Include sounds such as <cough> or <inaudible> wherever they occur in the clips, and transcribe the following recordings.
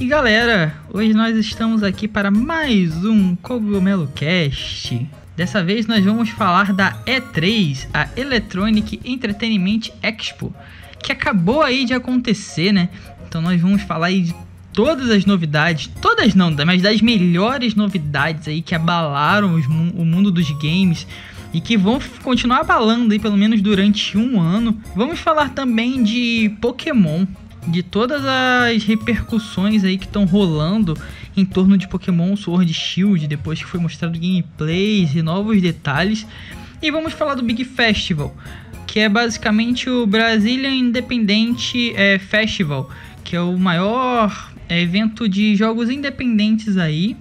E galera, hoje nós estamos aqui para mais um Cogumelo Cast. Dessa vez nós vamos falar da E3, a Electronic Entertainment Expo, que acabou aí de acontecer, né? Então nós vamos falar aí de todas as novidades, todas não, mas das melhores novidades aí que abalaram o mundo dos games e que vão continuar abalando aí pelo menos durante um ano. Vamos falar também de Pokémon, de todas as repercussões aí que estão rolando em torno de Pokémon Sword Shield depois que foi mostrado gameplays e novos detalhes. E vamos falar do Big Festival, que é basicamente o Brazilian Independente eh, Festival, que é o maior eh, evento de jogos independentes aí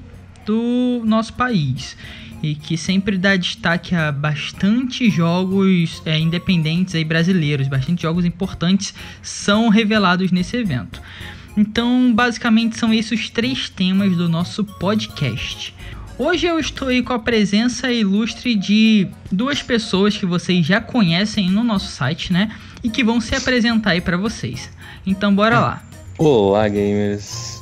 do nosso país e que sempre dá destaque a bastante jogos é, independentes aí brasileiros, bastante jogos importantes são revelados nesse evento. Então, basicamente são esses os três temas do nosso podcast. Hoje eu estou aí com a presença ilustre de duas pessoas que vocês já conhecem no nosso site, né? E que vão se apresentar aí para vocês. Então, bora lá. Olá, gamers!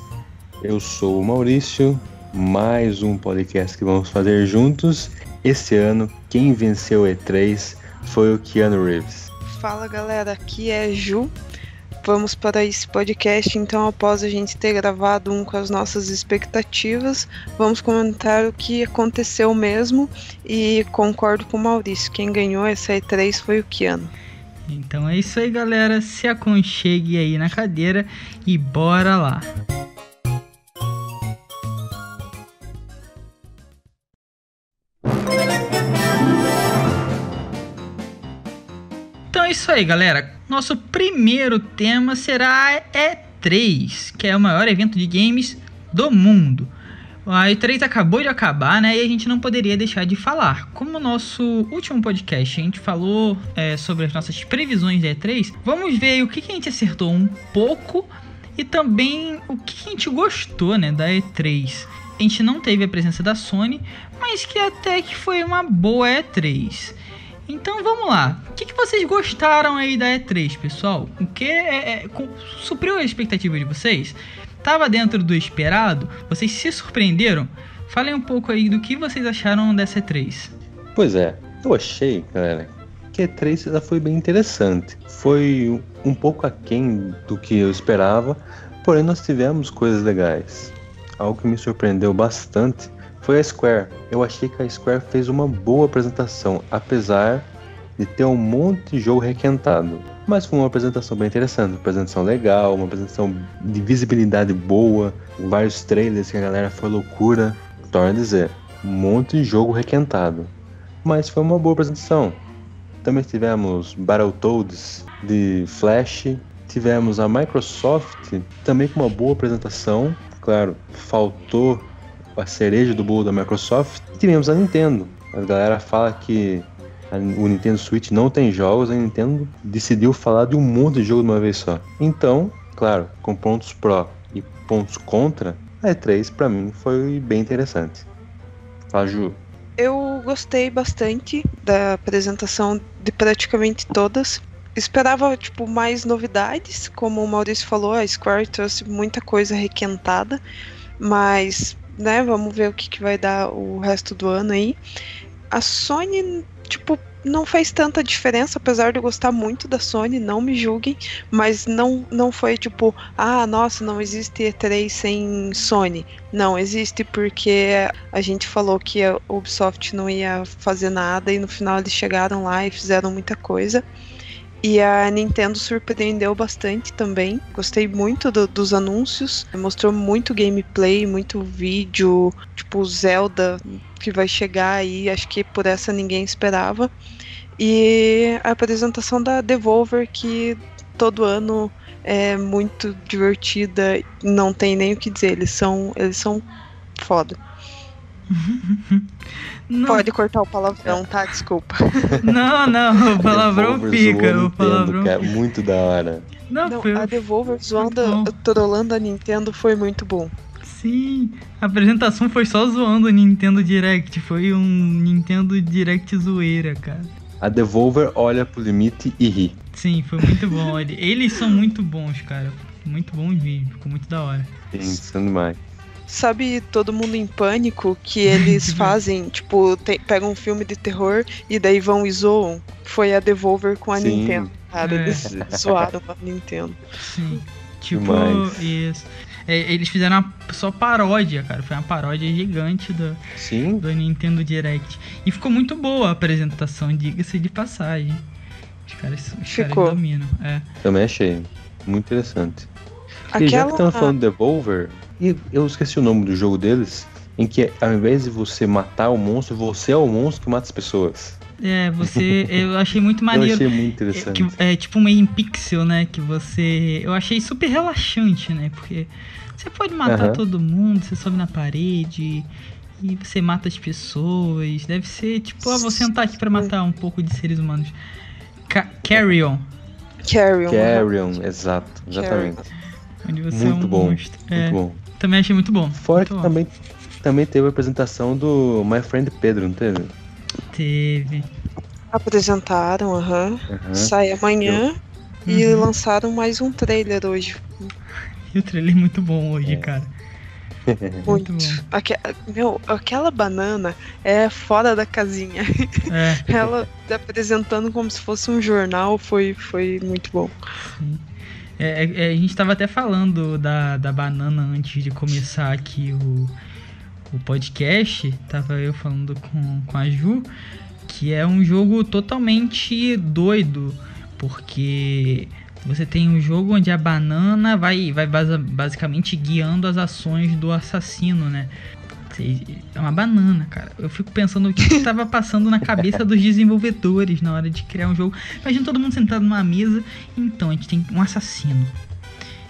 Eu sou o Maurício, mais um podcast que vamos fazer juntos. Esse ano, quem venceu o E3 foi o Keanu Reeves. Fala galera, aqui é Ju. Vamos para esse podcast, então, após a gente ter gravado um com as nossas expectativas, vamos comentar o que aconteceu mesmo e concordo com o Maurício. Quem ganhou essa E3 foi o Keanu. Então é isso aí, galera. Se aconchegue aí na cadeira e bora lá. Aí, galera. Nosso primeiro tema será a E3, que é o maior evento de games do mundo. A E3 acabou de acabar, né? E a gente não poderia deixar de falar. Como no nosso último podcast a gente falou é, sobre as nossas previsões da E3, vamos ver o que, que a gente acertou um pouco e também o que a gente gostou, né, da E3. A gente não teve a presença da Sony, mas que até que foi uma boa E3. Então vamos lá. O que, que vocês gostaram aí da E3, pessoal? O que é, é, supriu a expectativa de vocês? Tava dentro do esperado? Vocês se surpreenderam? Falem um pouco aí do que vocês acharam dessa E3. Pois é, eu achei, galera, que a E3 ela foi bem interessante. Foi um pouco aquém do que eu esperava, porém nós tivemos coisas legais. Algo que me surpreendeu bastante foi a Square. Eu achei que a Square fez uma boa apresentação, apesar de ter um monte de jogo requentado. Mas foi uma apresentação bem interessante, uma apresentação legal, uma apresentação de visibilidade boa, vários trailers que a galera foi loucura. Torna a dizer, um monte de jogo requentado. Mas foi uma boa apresentação. Também tivemos Battletoads de Flash, tivemos a Microsoft também com uma boa apresentação. Claro, faltou a cereja do bolo da Microsoft. E tivemos a Nintendo. A galera fala que o Nintendo Switch não tem jogos, a Nintendo decidiu falar de um monte de jogo de uma vez só. Então, claro, com pontos pró e pontos contra, a E3 pra mim foi bem interessante. Fala, Ju. Eu gostei bastante da apresentação de praticamente todas. Esperava, tipo, mais novidades, como o Maurício falou, a Square trouxe muita coisa requentada, mas, né, vamos ver o que, que vai dar o resto do ano aí. A Sony, tipo, não fez tanta diferença, apesar de eu gostar muito da Sony, não me julguem, mas não, não foi tipo, ah, nossa, não existe E3 sem Sony. Não, existe porque a gente falou que a Ubisoft não ia fazer nada e no final eles chegaram lá e fizeram muita coisa. E a Nintendo surpreendeu bastante também. Gostei muito do- dos anúncios. Mostrou muito gameplay, muito vídeo, tipo Zelda que vai chegar aí. Acho que por essa ninguém esperava. E a apresentação da Devolver que todo ano é muito divertida. Não tem nem o que dizer. Eles são, eles são foda. <laughs> Não, Pode cortar o palavrão, tá? Desculpa. não, não, o <laughs> palavrão Devolver fica, o palavrão. Nintendo, cara, muito da hora. Não, Não, foi, a Devolver zoando, trolando a Nintendo foi muito bom. sim, a apresentação foi só zoando o Nintendo Direct, foi um Nintendo Direct zoeira, cara. A Devolver olha pro limite e ri. Sim, foi muito bom. Ele- Eles são muito bons, cara. Muito bons mesmo, ficou muito da hora. Pensando demais. Sabe todo mundo em pânico que eles <laughs> fazem, tipo, tem- pegam um filme de terror e daí vão e zoam? Foi a Devolver com a Sim. Nintendo, cara. É. Eles zoaram a Nintendo. Sim. Tipo, isso. É, eles fizeram uma só paródia, cara. Foi uma paródia gigante do, Sim, do Nintendo Direct. E ficou muito boa a apresentação, diga-se de passagem. Os caras, os Ficou. caras dominam. É. também achei. Muito interessante. E já que estamos falando de Devolver, e eu esqueci o nome do jogo deles, em que ao invés de você matar o monstro, você é o monstro que mata as pessoas. É, você. <laughs> Eu achei muito Eu maneiro. achei muito É, interessante. que- é tipo meio em pixel, né? Que você. Eu achei super relaxante, né? Porque você pode matar Aham. todo mundo, você sobe na parede e você mata as pessoas. Deve ser tipo, ah, vou sentar aqui pra matar um pouco de seres humanos. Ca Carry On, Carrion. Carrion, exato, exatamente. onde você é Muito um bom, monstro. Muito É, bom. Também achei muito bom. Fora muito que bom. também, também teve a apresentação do My Friend Pedro, não teve? Teve. Apresentaram, aham. Sai amanhã. E Uhum. lançaram mais um trailer hoje. <laughs> E o trailer é muito bom hoje, É. cara. <laughs> Muito. bom. Aque- Meu, aquela banana é fora da casinha. É. <laughs> Ela apresentando como se fosse um jornal foi, foi muito bom. Sim. É, é, a gente tava até falando da, da banana antes de começar aqui o, o podcast. Tava eu falando com, com a Ju, que é um jogo totalmente doido, porque você tem um jogo onde a banana vai, vai basicamente guiando as ações do assassino, né? É uma banana, cara. Eu fico pensando o que estava passando na cabeça dos desenvolvedores na hora de criar um jogo. Imagina todo mundo sentado numa mesa. Então, a gente tem um assassino.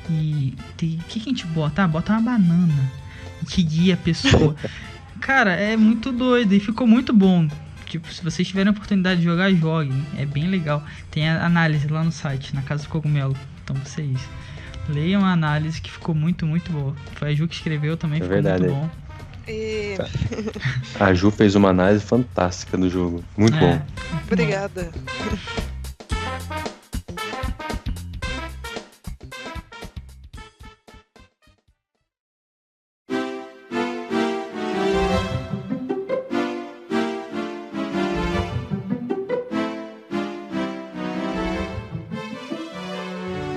E o que, que a gente bota? Ah, bota uma banana. Que guia a pessoa. <laughs> Cara, é muito doido e ficou muito bom. Tipo, se vocês tiverem a oportunidade de jogar, joguem. É bem legal. Tem a análise lá no site, na Casa do Cogumelo. Então vocês leiam a análise que ficou muito, muito boa. Foi a Ju que escreveu também, É ficou verdade. muito bom. E... A Ju fez uma análise fantástica do jogo. Muito É, bom. Obrigada.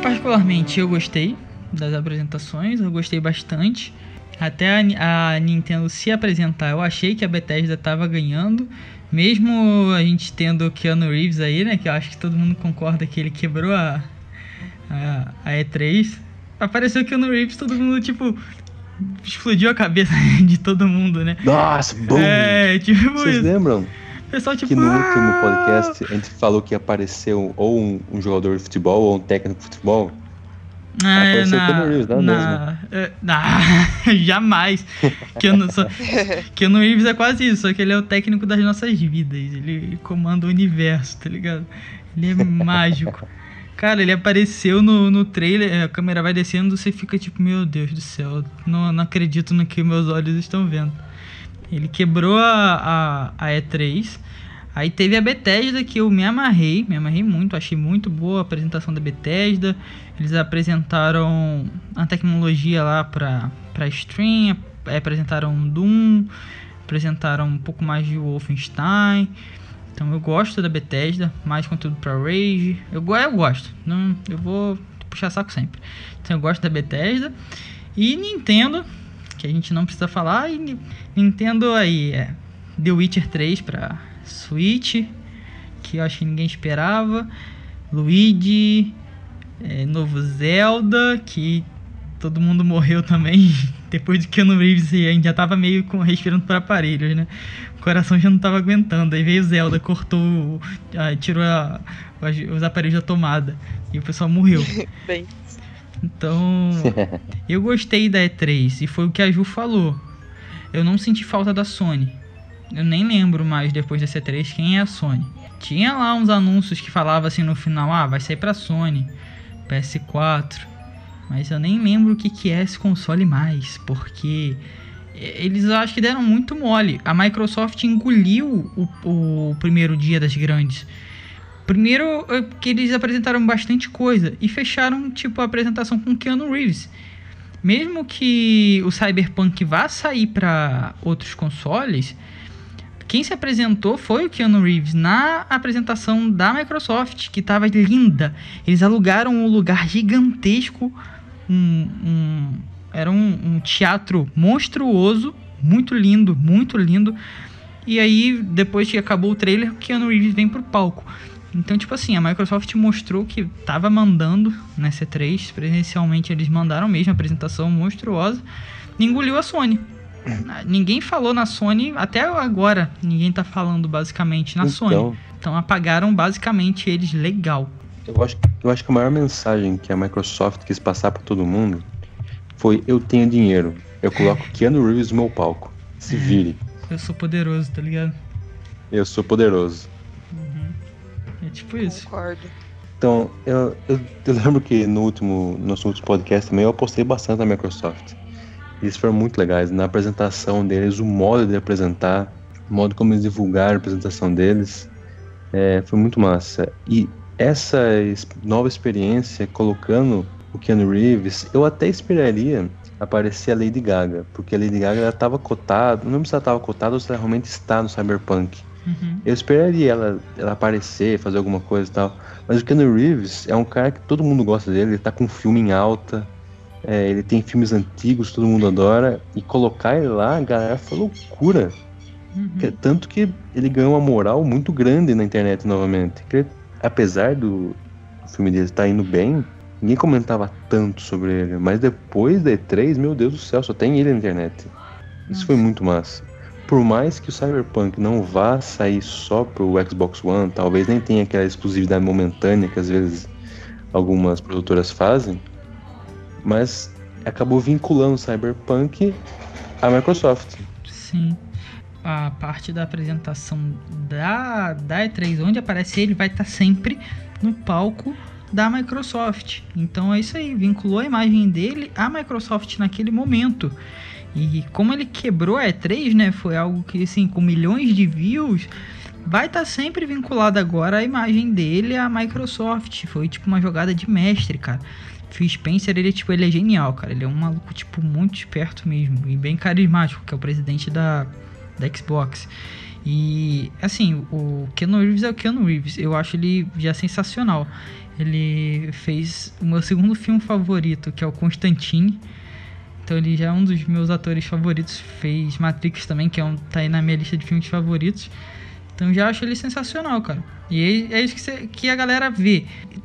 Particularmente eu gostei das apresentações, eu gostei bastante. Até a, a Nintendo se apresentar, eu achei que a Bethesda tava ganhando. Mesmo a gente tendo o Keanu Reeves aí, né? Que eu acho que todo mundo concorda que ele quebrou a, a, a E3. Apareceu o Keanu Reeves, todo mundo, tipo, explodiu a cabeça <laughs> de todo mundo, né? Nossa, bom! É, tipo Vocês isso. lembram O pessoal, tipo, que no último "Ah!" podcast a gente falou que apareceu ou um, um jogador de futebol ou um técnico de futebol? Ah, é, na, Reeves, não na, é, na- <laughs> jamais. Keanu, só, Keanu Reeves é quase isso, só que ele é o técnico das nossas vidas. Ele comanda o universo, tá ligado? Ele é mágico. <laughs> Cara, ele apareceu no, no trailer, a câmera vai descendo, você fica tipo, meu Deus do céu, não, não acredito no que meus olhos estão vendo. Ele quebrou a, a, a E3. Aí teve a Bethesda que eu me amarrei, me amarrei muito, achei muito boa a apresentação da Bethesda. Eles apresentaram a tecnologia lá pra, pra stream, ap- apresentaram Doom, apresentaram um pouco mais de Wolfenstein. Então eu gosto da Bethesda, mais conteúdo pra Rage. Eu, eu gosto, não, eu vou puxar saco sempre. Então eu gosto da Bethesda. E Nintendo, que a gente não precisa falar, e Ni- Nintendo aí é The Witcher 3 pra Switch, que eu acho que ninguém esperava. Luigi, é, novo Zelda, que todo mundo morreu também. <laughs> Depois de Keanu Reeves, a gente já tava meio com, respirando por aparelhos, né? O coração já não tava aguentando. Aí veio o Zelda, cortou, tirou a- os- os aparelhos da tomada. E o pessoal morreu. <laughs> Bem, Então, <laughs> eu gostei da E3 e foi o que a Ju falou. eu não senti falta da Sony. Eu nem lembro mais depois da C3 quem é a Sony. Tinha lá uns anúncios que falava assim no final, ah, vai sair pra Sony, PS4. Mas eu nem lembro o que, que é esse console mais, porque eles acho que deram muito mole. A Microsoft engoliu o, o primeiro dia das grandes. Primeiro é que eles apresentaram bastante coisa e fecharam tipo a apresentação com Keanu Reeves. Mesmo que o Cyberpunk vá sair para outros consoles, quem se apresentou foi o Keanu Reeves na apresentação da Microsoft, que estava linda. Eles alugaram um lugar gigantesco, um, um era um, um teatro monstruoso, muito lindo, muito lindo. E aí, depois que acabou o trailer, o Keanu Reeves vem pro palco. Então, tipo assim, a Microsoft mostrou que tava mandando na C3, presencialmente eles mandaram mesmo apresentação monstruosa, e engoliu a Sony. Ninguém falou na Sony, até agora, ninguém tá falando basicamente na então, Sony. Então apagaram basicamente eles legal. Eu acho, eu acho que a maior mensagem que a Microsoft quis passar para todo mundo foi eu tenho dinheiro. Eu coloco <laughs> Keanu Reeves no meu palco. Se é. vire. Eu sou poderoso, tá ligado? Eu sou poderoso. Uhum. É tipo isso. Concordo. Então, eu, eu, eu, lembro que no último, nosso último podcast também eu apostei bastante na Microsoft. Eles foram muito legais. Na apresentação deles, o modo de apresentar, o modo como eles divulgaram a apresentação deles, é, foi muito massa. E essa nova experiência, colocando o Keanu Reeves, eu até esperaria aparecer a Lady Gaga, porque a Lady Gaga estava cotada, não lembro se ela estava cotada ou se ela realmente está no Cyberpunk. Uhum. Eu esperaria ela, ela aparecer, fazer alguma coisa e tal. Mas o Keanu Reeves é um cara que todo mundo gosta dele, ele tá com um filme em alta, é, ele tem filmes antigos, todo mundo adora, e colocar ele lá, a galera foi loucura. Uhum. Tanto que ele ganhou uma moral muito grande na internet novamente. Apesar do filme dele estar tá indo bem, Ninguém comentava tanto sobre ele, mas depois da E3, meu Deus do céu, só tem ele na internet. Isso foi muito massa. Por mais que o Cyberpunk não vá sair só pro Xbox One, talvez nem tenha aquela exclusividade momentânea que às vezes algumas produtoras fazem, mas acabou vinculando Cyberpunk à Microsoft. Sim. A parte da apresentação da, da E3, onde aparece ele, vai estar sempre no palco da Microsoft. Então é isso aí, vinculou a imagem dele à Microsoft naquele momento. E como ele quebrou a E3, né, foi algo que assim, com milhões de views, vai estar tá sempre vinculado agora a imagem dele à Microsoft. Foi tipo uma jogada de mestre, cara. Phil Spencer, ele, tipo, ele é genial, cara. Ele é um maluco, tipo, muito esperto mesmo. E bem carismático, que é o presidente da, da Xbox. E, assim, o Keanu Reeves é o Keanu Reeves. Eu acho ele já sensacional. Ele fez o meu segundo filme favorito, que é o Constantine. Então ele já é um dos meus atores favoritos. Fez Matrix também, que é um, tá aí na minha lista de filmes favoritos. Então já acho ele sensacional, cara. E é, é isso que, que, a galera vê.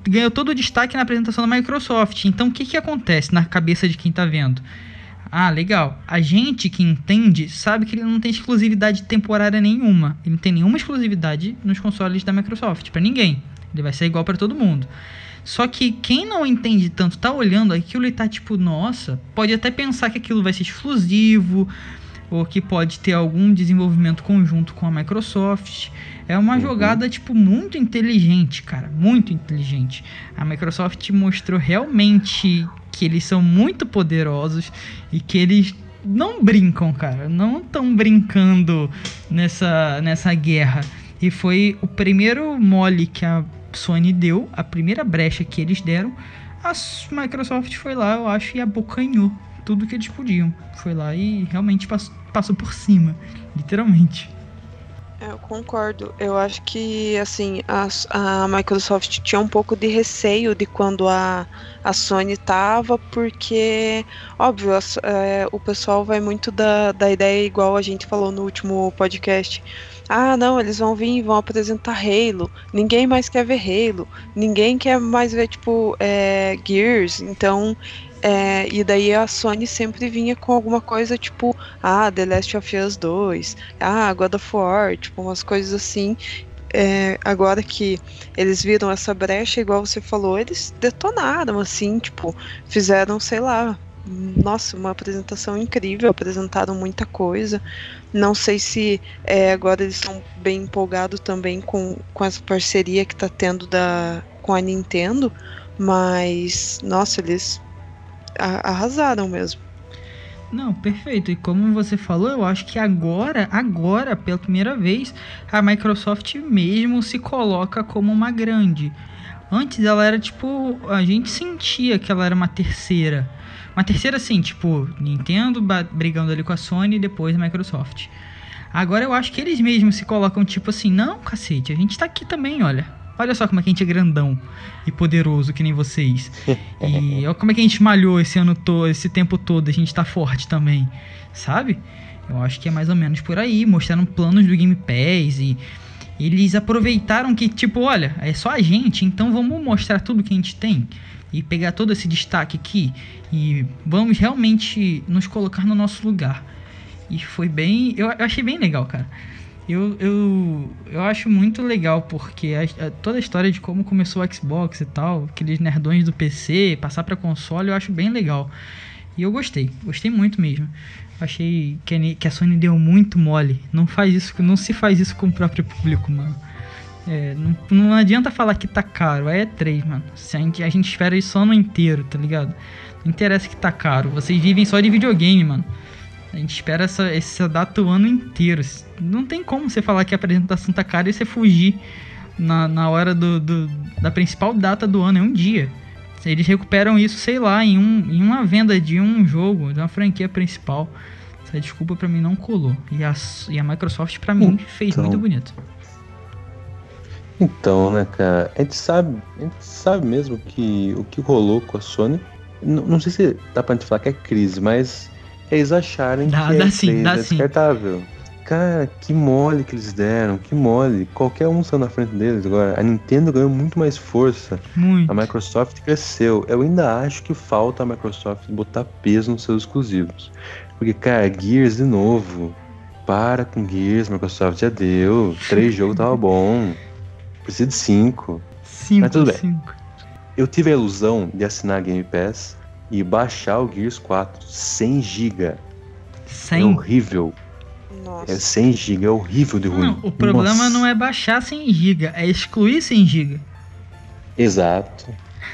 Ganhou todo o destaque na apresentação da Microsoft. Então o que, que acontece na cabeça de quem tá vendo? Ah, legal. A gente que entende sabe que ele não tem exclusividade temporária nenhuma. Ele não tem nenhuma exclusividade nos consoles da Microsoft, para ninguém. Ele vai ser igual para todo mundo. Só que quem não entende tanto, tá olhando aquilo e tá tipo, nossa, pode até pensar que aquilo vai ser exclusivo, ou que pode ter algum desenvolvimento conjunto com a Microsoft. É uma uhum. jogada, tipo, muito inteligente, cara. Muito inteligente. A Microsoft mostrou realmente que eles são muito poderosos e que eles não brincam, cara. Não estão brincando nessa, nessa guerra. E foi o primeiro mole que a Sony deu, a primeira brecha que eles deram, a Microsoft foi lá, eu acho, e abocanhou tudo que eles podiam. Foi lá e realmente passou, passou por cima, literalmente. É, eu concordo. Eu acho que assim a, a Microsoft tinha um pouco de receio de quando a, a Sony tava, porque óbvio a, é, o pessoal vai muito da, da ideia igual a gente falou no último podcast ah, não, eles vão vir e vão apresentar Halo. Ninguém mais quer ver Halo. Ninguém quer mais ver, tipo, é, Gears. Então, é, e daí a Sony sempre vinha com alguma coisa tipo, ah, The Last of Us 2, ah, God of War, tipo, umas coisas assim. É, agora que eles viram essa brecha, igual você falou, eles detonaram, assim, tipo, fizeram, sei lá, nossa, uma apresentação incrível, apresentaram muita coisa. Não sei se é, agora eles estão bem empolgados também com, com essa parceria que está tendo da, com a Nintendo, mas nossa, eles arrasaram mesmo. Não, perfeito. E como você falou, eu acho que agora, agora, pela primeira vez, a Microsoft mesmo se coloca como uma grande. Antes ela era tipo, a gente sentia que ela era uma terceira. Uma terceira assim, tipo, Nintendo brigando ali com a Sony e depois a Microsoft. Agora eu acho que eles mesmos se colocam tipo assim, não, cacete, a gente tá aqui também, olha. Olha só como é que a gente é grandão e poderoso que nem vocês. <laughs> E olha como é que a gente malhou esse ano todo, esse tempo todo, a gente tá forte também, sabe? Eu acho que é mais ou menos por aí, mostrando planos do Game Pass e eles aproveitaram que tipo, olha, é só a gente, então vamos mostrar tudo que a gente tem e pegar todo esse destaque aqui e vamos realmente nos colocar no nosso lugar. E foi bem, eu, eu achei bem legal, cara. Eu, eu, eu acho muito legal porque a, a, toda a história de como começou o Xbox e tal, aqueles nerdões do PC, passar para console, eu acho bem legal. E eu gostei, gostei muito mesmo. Achei que a, que a Sony deu muito mole. Não faz isso, não se faz isso com o próprio público, mano. É, não, não adianta falar que tá caro, é 3, mano. A gente, a gente espera isso só no inteiro, tá ligado? Não interessa que tá caro. Vocês vivem só de videogame, mano. A gente espera essa, essa data o ano inteiro. Não tem como você falar que a apresentação tá cara e você fugir na, na hora do, do, da principal data do ano. É um dia. Eles recuperam isso, sei lá, em, um, em uma venda de um jogo, de uma franquia principal. Essa desculpa para mim não colou. E a, e a Microsoft para mim então, fez muito bonito. Então, né, cara, a gente sabe, a gente sabe mesmo que o que rolou com a Sony, não, não sei se dá pra gente falar que é crise, mas eles acharem dá, que dá é, sim, dá é descartável. Sim. Cara, que mole que eles deram, que mole. Qualquer um saiu na frente deles agora. A Nintendo ganhou muito mais força. Muito. A Microsoft cresceu. Eu ainda acho que falta a Microsoft botar peso nos seus exclusivos. Porque, cara, Gears de novo. Para com Gears, Microsoft já deu. Três jogos tava bom. <laughs> Precisa de cinco. Cinco, Mas tudo bem. Cinco. Eu tive a ilusão de assinar a Game Pass e baixar o Gears 4 100 GB. 100? É horrível. Nossa. É 100 GB, é horrível de ruim. Não, o problema Nossa. não é baixar 100 GB, é excluir 100 GB. Exato.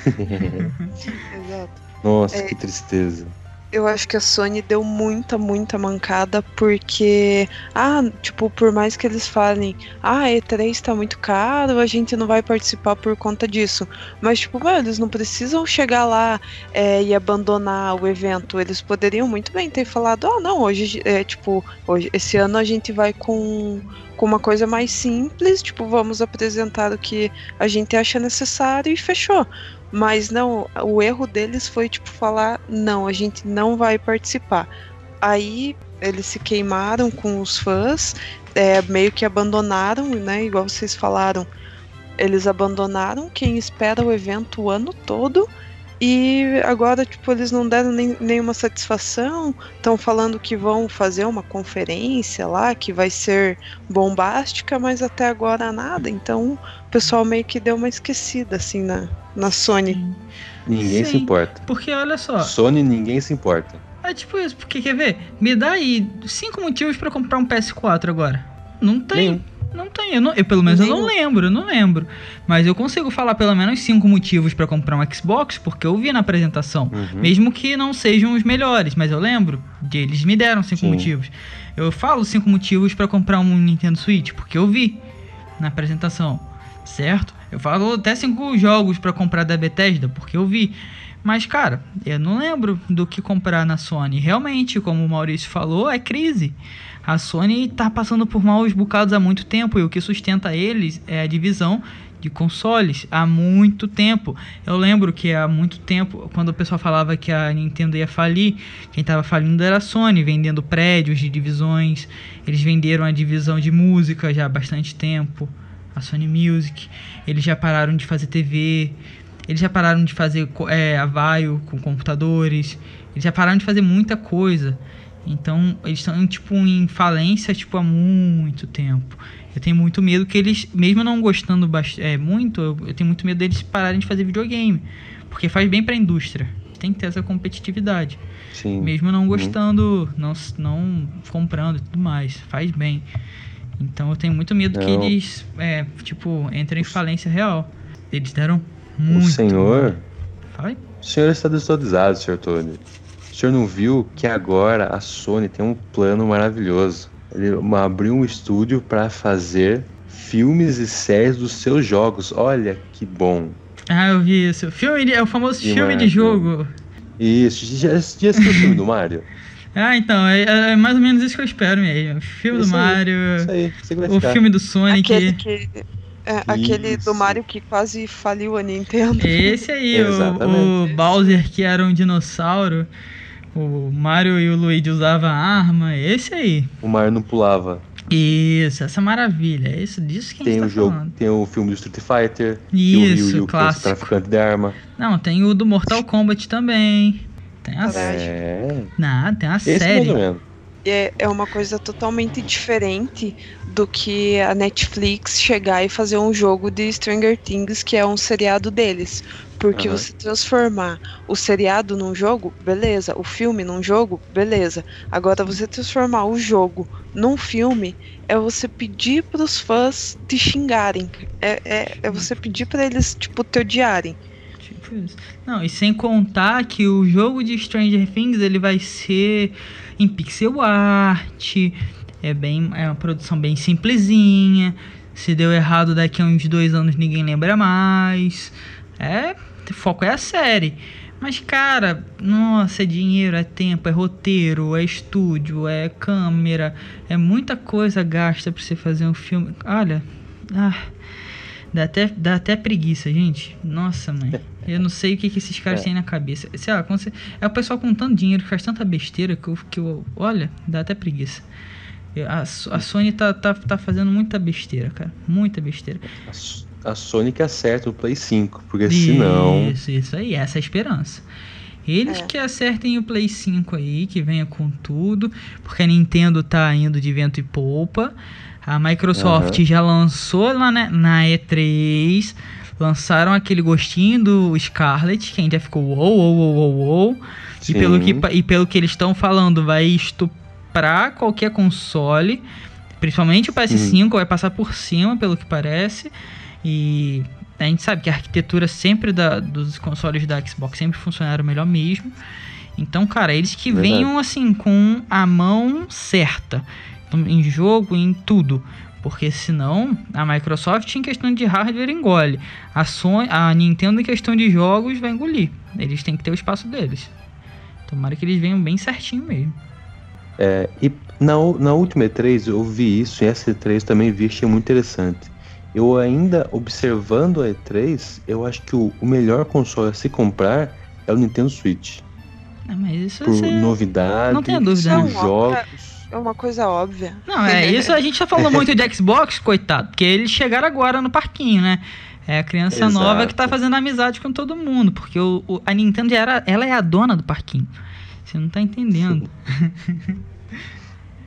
Exato. <laughs> Nossa, é, que tristeza eu acho que a Sony deu muita, muita mancada porque, ah, tipo, por mais que eles falem, ah, E3 tá muito caro, a gente não vai participar por conta disso. Mas, tipo, mano, eles não precisam chegar lá é, e abandonar o evento. Eles poderiam muito bem ter falado, ah, não, hoje, é, tipo, hoje, esse ano a gente vai com, com uma coisa mais simples, tipo, vamos apresentar o que a gente acha necessário e fechou. Mas não, o erro deles foi tipo falar: não, a gente não vai participar. Aí eles se queimaram com os fãs, é, meio que abandonaram, né? Igual vocês falaram, eles abandonaram quem espera o evento o ano todo e agora, tipo, eles não deram nem, nenhuma satisfação. Estão falando que vão fazer uma conferência lá, que vai ser bombástica, mas até agora nada. Então, o pessoal meio que deu uma esquecida, assim, na, na Sony. Ninguém Sim, se importa. Porque olha só. Sony, ninguém se importa. É tipo isso, porque quer ver? Me dá aí cinco motivos para comprar um PS4 agora. Não tem. Nenhum. Não tem, eu, não, eu pelo menos eu não lembro, eu não lembro. Mas eu consigo falar pelo menos cinco motivos para comprar um Xbox, porque eu vi na apresentação. Uhum. Mesmo que não sejam os melhores, mas eu lembro. De, eles me deram cinco Sim. motivos. Eu falo cinco motivos para comprar um Nintendo Switch, porque eu vi na apresentação, certo? Eu falo até cinco jogos para comprar da Bethesda, porque eu vi. Mas, cara, eu não lembro do que comprar na Sony. Realmente, como o Maurício falou, é crise. A Sony está passando por maus bocados há muito tempo e o que sustenta eles é a divisão de consoles há muito tempo. Eu lembro que há muito tempo, quando o pessoal falava que a Nintendo ia falir, quem estava falindo era a Sony, vendendo prédios de divisões. Eles venderam a divisão de música já há bastante tempo, a Sony Music. Eles já pararam de fazer TV. Eles já pararam de fazer é, avaio com computadores. Eles já pararam de fazer muita coisa. Então, eles estão tipo em falência tipo há muito tempo. Eu tenho muito medo que eles, mesmo não gostando é, muito, eu, eu tenho muito medo deles pararem de fazer videogame, porque faz bem para a indústria. tem que ter essa competitividade. Sim. Mesmo não Uhum. gostando, não, não comprando e tudo mais. Faz bem. Então eu tenho muito medo que Não. eles, é, tipo, entrem em falência real. Eles deram O muito. senhor, Fala aí. o senhor está desatualizado, senhor Tony. O senhor não viu que agora a Sony tem um plano maravilhoso. Ele abriu um estúdio para fazer filmes e séries dos seus jogos. Olha que bom. Ah, eu vi isso. Filme de- é o famoso Que filme de jogo. Isso, já, já assistiu o filme do <laughs> Mario? Ah, então, é, é mais ou menos isso que eu espero mesmo. Filme Isso do aí, Mario, Isso aí, vai o ficar. filme do Sonic. Aquele que. é, aquele Isso. do Mario que quase faliu a Nintendo. Esse aí, o, o. Bowser que era um dinossauro. O Mario e o Luigi usavam arma. Esse aí. O Mario não pulava. Isso, essa maravilha. É isso disso que a gente Tem tá o jogo, falando. tem o filme do Street Fighter. e o Ryu Isso, é o clássico. traficante de arma. Não, tem o do Mortal Kombat também. Tem a, Verdade. É. não, tem a Esse série. É, é uma coisa totalmente diferente do que a Netflix chegar e fazer um jogo de Stranger Things, que é um seriado deles. Porque Aham. você transformar o seriado num jogo, beleza. O filme num jogo, beleza. Agora, você transformar o jogo num filme é você pedir pros fãs te xingarem. É, é, é você pedir pra eles, tipo, te odiarem. Não, e sem contar que o jogo de Stranger Things ele vai ser em pixel art, é bem, é uma produção bem simplesinha. Se deu errado daqui a uns dois anos ninguém lembra mais. É, o foco é a série. Mas cara, nossa, é dinheiro, é tempo, é roteiro, é estúdio, é câmera, é muita coisa gasta pra você fazer um filme. Olha, ah, Dá até, dá até preguiça, gente. Nossa, mãe. <laughs> Eu não sei o que, que esses caras É. têm na cabeça. Sei lá, você- é o pessoal com tanto dinheiro que faz tanta besteira que eu, que eu. Olha, dá até preguiça. A, a Sony tá, tá, tá fazendo muita besteira, cara. Muita besteira. A, a Sony que acerta o Play 5, porque senão. Isso, isso aí, essa é a esperança. Eles É. que acertem o Play 5 aí, que venha com tudo, porque a Nintendo tá indo de vento e polpa. A Microsoft Aham. já lançou lá na, na E3, lançaram aquele gostinho do Scarlet, que a gente já ficou uou, uou, uou, uou. E Sim. pelo, que, e pelo que eles estão falando, vai estuprar qualquer console, principalmente o PS5, vai passar por cima, pelo que parece. E a gente sabe que a arquitetura sempre da, dos consoles da Xbox sempre funcionaram melhor mesmo. Então, cara, eles que Verdade. venham assim com a mão certa em jogo, em tudo. Porque senão a Microsoft em questão de hardware engole. A, Sony, a Nintendo em questão de jogos vai engolir. Eles têm que ter o espaço deles. Tomara que eles venham bem certinho mesmo. É, e na, na última E3 eu vi isso, e essa E3 também vi, achei muito interessante. Eu ainda observando a E3, eu acho que o, o melhor console a se comprar é o Nintendo Switch. Ah, mas isso Por você... novidade, não tenha dúvida, por né? jogos. É uma coisa óbvia. Não, é <laughs> isso a gente já falou muito de Xbox, coitado, porque eles chegaram agora no parquinho, né? É a criança Exato. nova que tá fazendo amizade com todo mundo, porque o, o- a Nintendo era, ela é a dona do parquinho. Você não tá entendendo.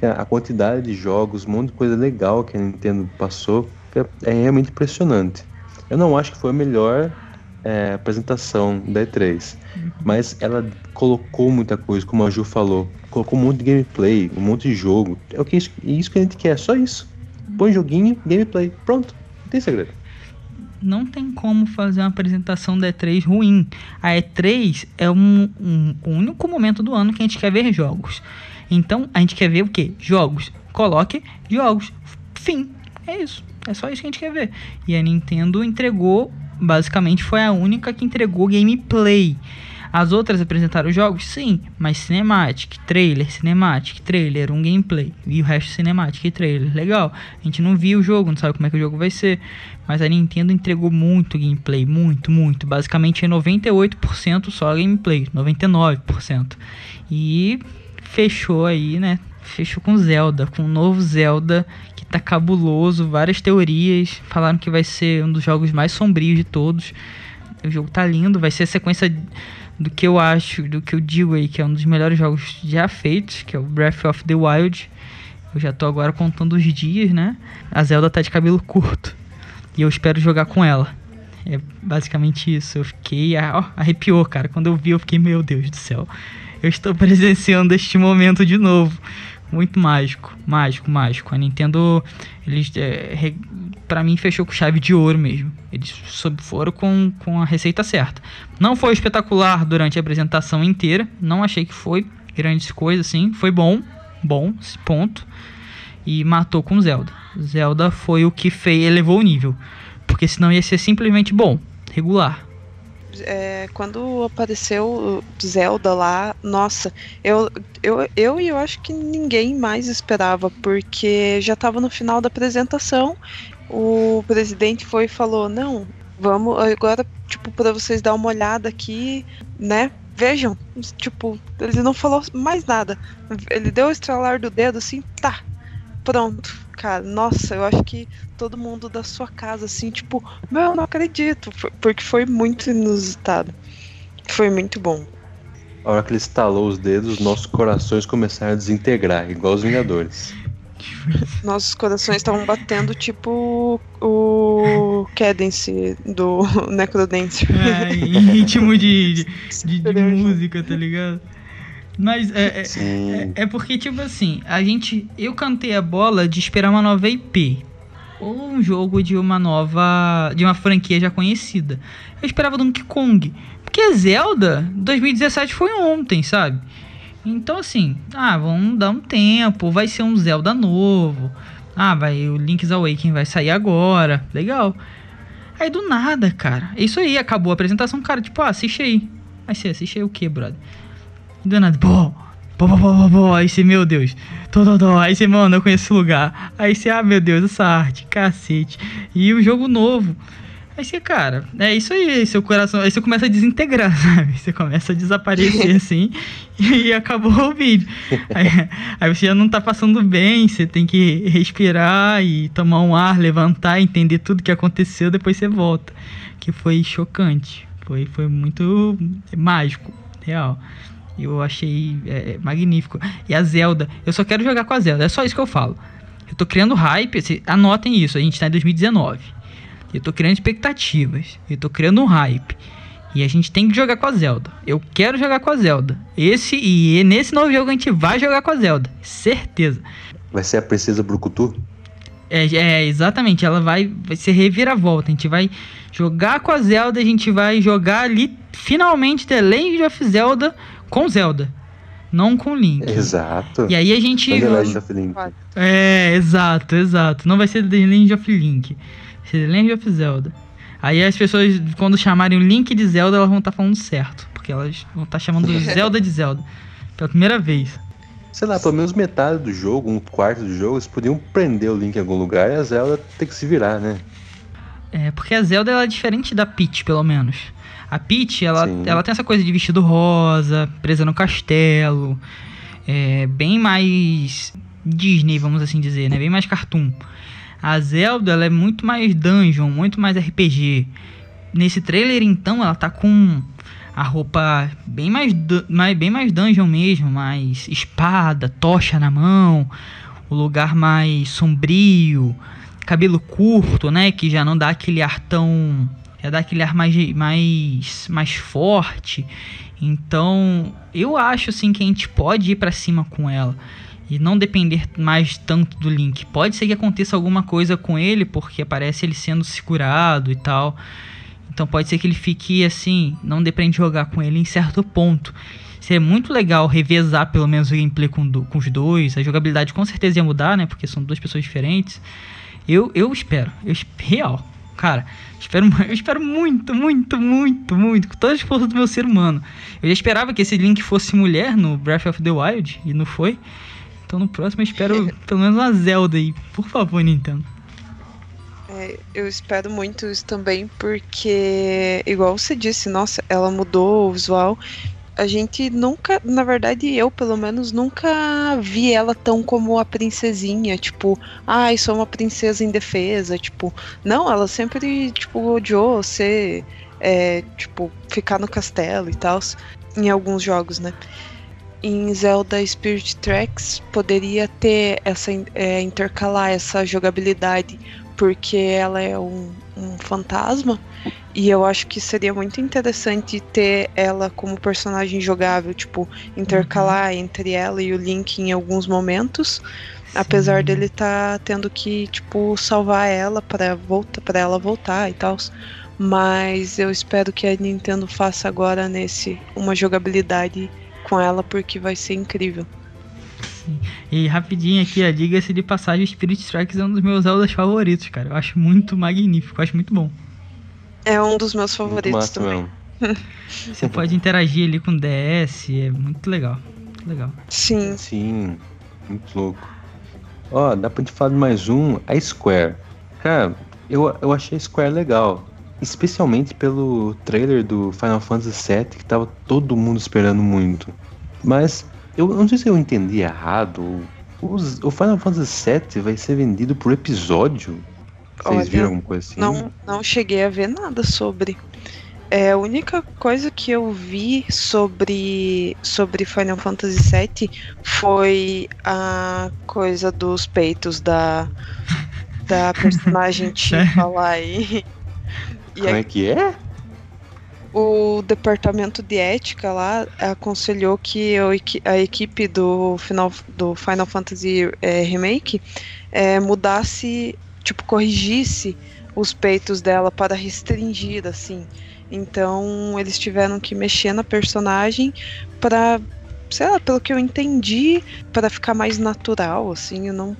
É, A quantidade de jogos, um monte de coisa legal que a Nintendo passou, é, é realmente impressionante. Eu não acho que foi a melhor é, apresentação da E3, mas ela colocou muita coisa, como a Ju falou, colocou um monte de gameplay, um monte de jogo. É o que isso, isso que a gente quer, só isso. Põe joguinho, gameplay, pronto, não tem segredo. Não tem como fazer uma apresentação da E3 ruim. A E3 é um, um- o único momento do ano que a gente quer ver jogos. Então, a gente quer ver o quê? Jogos. Coloque jogos. Fim. É isso. É só isso que a gente quer ver. E a Nintendo entregou, basicamente foi a única que entregou gameplay. As outras apresentaram jogos? Sim, mas cinematic, trailer, cinematic, trailer, um gameplay. E o resto cinematic e trailer. Legal. A gente não viu o jogo, não sabe como é que o jogo vai ser. Mas a Nintendo entregou muito gameplay, muito, muito. Basicamente é 98% só gameplay, 99%. E fechou aí, né? Fechou com Zelda, com um novo Zelda que tá cabuloso, várias teorias. Falaram que vai ser um dos jogos mais sombrios de todos. O jogo tá lindo, vai ser a sequência do que eu acho, do que eu digo aí, que é um dos melhores jogos já feitos, que é o Breath of the Wild. Eu já tô agora contando os dias, né? A Zelda tá de cabelo curto. E eu espero jogar com ela. É basicamente isso. Eu fiquei. Ó, arrepiou, cara. Quando eu vi, eu fiquei, meu Deus do céu. Eu estou <laughs> presenciando este momento de novo. Muito mágico, mágico, mágico. A Nintendo, eles, é, para mim, fechou com chave de ouro mesmo. Eles foram com, com a receita certa. Não foi espetacular durante a apresentação inteira. Não achei que foi grandes coisas, assim. Foi bom, bom, ponto. E matou com Zelda. Zelda foi o que fez, elevou o nível. Porque senão ia ser simplesmente bom, regular é, quando apareceu Zelda lá, nossa, eu, eu, eu e eu acho que ninguém mais esperava, porque já estava no final da apresentação, o presidente foi e falou, não, vamos agora, tipo, para vocês dar uma olhada aqui, né? Vejam, tipo, ele não falou mais nada. Ele deu o estralar do dedo assim, tá, pronto cara, nossa, eu acho que todo mundo da sua casa, assim, tipo, meu, não acredito, porque foi muito inusitado. Foi muito bom. A hora que ele estalou os dedos, nossos corações começaram a desintegrar, igual os Vingadores. <laughs> Nossos corações estavam batendo tipo o Cadence do <laughs> Necrodancer. É, em ritmo de, de, de, de música, tá ligado? Mas é, é, é, é, porque, tipo assim, a gente. Eu cantei a bola de esperar uma nova IP. Ou um jogo de uma nova. de uma franquia já conhecida. Eu esperava Donkey Kong. Porque Zelda 2017 foi ontem, sabe? Então assim, ah, vamos dar um tempo, vai ser um Zelda novo. Ah, vai, o Link's Awakening vai sair agora. Legal. Aí do nada, cara. Isso aí, acabou a apresentação, cara, tipo, ah, assiste aí. Aí você assiste aí o que, brother? Do nada, pô, pô, pô, pô, pô, aí você, meu Deus, tô, tô, aí você, mano, eu conheço esse lugar. Aí você, ah, meu Deus, essa arte, cacete. E o jogo novo. Aí você, cara, é isso aí, seu coração. Aí você começa a desintegrar, <laughs> sabe? Você começa a desaparecer <laughs> assim e acabou o vídeo. Aí, aí, você já não tá passando bem, você tem que respirar e tomar um ar, levantar, entender tudo que aconteceu, depois você volta. Que foi chocante. Foi, foi muito mágico, real. Eu achei é, magnífico. E a Zelda, eu só quero jogar com a Zelda, é só isso que eu falo. Eu tô criando hype, assim, anotem isso, a gente tá em 2019. Eu tô criando expectativas, eu tô criando um hype. E a gente tem que jogar com a Zelda. Eu quero jogar com a Zelda. Esse e nesse novo jogo a gente vai jogar com a Zelda, certeza. Vai ser a princesa Brucutu? É, é, exatamente, ela vai, vai ser reviravolta. A gente vai jogar com a Zelda, a gente vai jogar ali finalmente The Legend of Zelda com Zelda, não com Link. Exato. E aí a gente. The Legend of Link. É, exato, exato. Não vai ser The Legend of Link. Vai ser The Legend of Zelda. Aí as pessoas, quando chamarem o Link de Zelda, elas vão estar tá falando certo. Porque elas vão estar tá chamando <laughs> Zelda de Zelda. Pela primeira vez. Sei lá, pelo menos metade do jogo, um quarto do jogo, eles podiam prender o Link em algum lugar e a Zelda ter que se virar, né? É, porque a Zelda ela é diferente da Peach, pelo menos. A Peach, ela, ela tem essa coisa de vestido rosa, presa no castelo. É bem mais Disney, vamos assim dizer, né? Bem mais cartoon. A Zelda, ela é muito mais dungeon, muito mais RPG. Nesse trailer, então, ela tá com a roupa bem mais, mais, bem mais dungeon mesmo, mais espada, tocha na mão, o lugar mais sombrio, cabelo curto, né? Que já não dá aquele ar tão já dá aquele ar mais, mais, mais forte. Então, eu acho assim que a gente pode ir para cima com ela e não depender mais tanto do Link. Pode ser que aconteça alguma coisa com ele, porque aparece ele sendo segurado e tal. Então pode ser que ele fique assim, não depende de jogar com ele em certo ponto. Seria muito legal revezar pelo menos o gameplay com, do, com os dois. A jogabilidade com certeza ia mudar, né? Porque são duas pessoas diferentes. Eu, eu espero, eu, real, Cara, espero, eu espero muito, muito, muito, muito, com toda a força do meu ser humano. Eu já esperava que esse Link fosse mulher no Breath of the Wild, e não foi. Então no próximo eu espero <laughs> pelo menos uma Zelda aí. Por favor, Nintendo. É, eu espero muito isso também, porque, igual você disse, nossa, ela mudou o visual a gente nunca, na verdade, eu pelo menos nunca vi ela tão como a princesinha, tipo, ai, sou uma princesa indefesa, tipo, não, ela sempre, tipo, odiou ser, é, tipo, ficar no castelo e tal, em alguns jogos, né? Em Zelda Spirit Tracks poderia ter essa, é, intercalar essa jogabilidade, porque ela é um, um fantasma E eu acho que seria muito interessante ter ela como personagem jogável, tipo, intercalar uhum. entre ela e o Link em alguns momentos. Sim. Apesar dele estar tá tendo que, tipo, salvar ela para voltar para ela voltar e tal. Mas eu espero que a Nintendo faça agora nesse uma jogabilidade com ela porque vai ser incrível. Sim. E rapidinho aqui, diga-se de passagem, Spirit Strikes é um dos meus Zeldas favoritos, cara. Eu acho muito magnífico, eu acho muito bom. É um dos meus favoritos também. <laughs> Você pode interagir ali com o DS, é muito legal. Muito legal. Sim. Sim, muito louco. Ó, dá pra te falar de mais um, a Square. Cara, eu, eu achei a Square legal. Especialmente pelo trailer do Final Fantasy VII, que tava todo mundo esperando muito. Mas eu não sei se eu entendi errado. Os, o Final Fantasy VII vai ser vendido por episódio? Vocês Olha, viram alguma coisa assim? Não, não cheguei a ver nada sobre. É, a única coisa que eu vi sobre, sobre Final Fantasy VII foi a coisa dos peitos da, da <laughs> personagem <laughs> Tifa lá e, <laughs> como é que é? O departamento de ética lá aconselhou que a equipe do Final, do Final Fantasy é, Remake é, mudasse, tipo, corrigisse os peitos dela para restringir, assim. Então eles tiveram que mexer na personagem para, sei lá, pelo que eu entendi, para ficar mais natural, assim. Eu não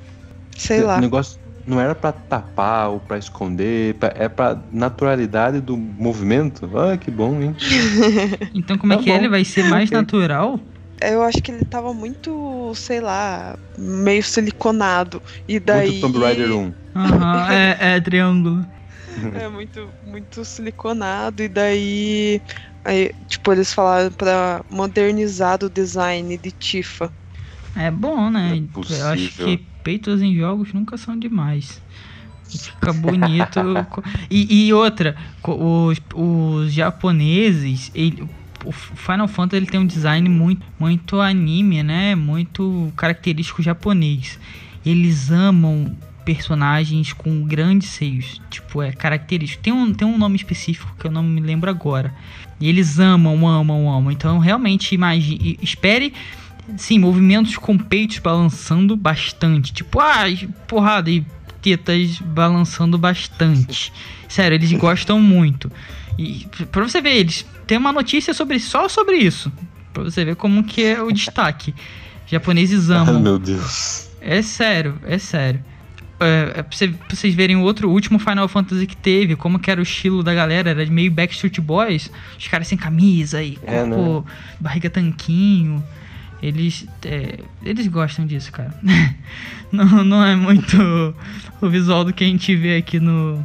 sei lá. O negócio, não era para tapar ou para esconder, pra, é para naturalidade do movimento. Ah, que bom, hein? <laughs> então como é tá é que bom. ele vai ser mais okay. <laughs> natural? Eu acho que ele tava muito, sei lá, meio siliconado. E daí. Muito Tomb Raider 1. Aham, <laughs> é, é triângulo. É muito, muito siliconado. E daí. Aí, tipo, eles falaram pra modernizar o design de Tifa. É bom, né? É eu acho que peitos em jogos nunca são demais. Fica bonito. <laughs> e, e, outra, os, os japoneses, ele, o Final Fantasy ele tem um design muito, muito anime, né? Muito característico japonês. Eles amam personagens com grandes seios. Tipo, é característico. Tem um, tem um nome específico que eu não me lembro agora. E eles amam, amam, amam. Então, realmente, imagine, espere Sim, movimentos com peitos balançando bastante. Tipo, ah, porrada e tetas balançando bastante. <laughs> Sério, eles gostam muito. E pra você ver, eles tem uma notícia sobre só sobre isso. Pra você ver como que é o <laughs> destaque. Japoneses amam. Ai, meu Deus. É sério, é sério. É, é pra, você, pra, vocês verem o outro o último Final Fantasy que teve, como que era o estilo da galera, era meio Backstreet Boys, os caras sem camisa e é, corpo, né? barriga tanquinho. Eles, é, eles gostam disso, cara. <laughs> não, não é muito o visual do que a gente vê aqui no.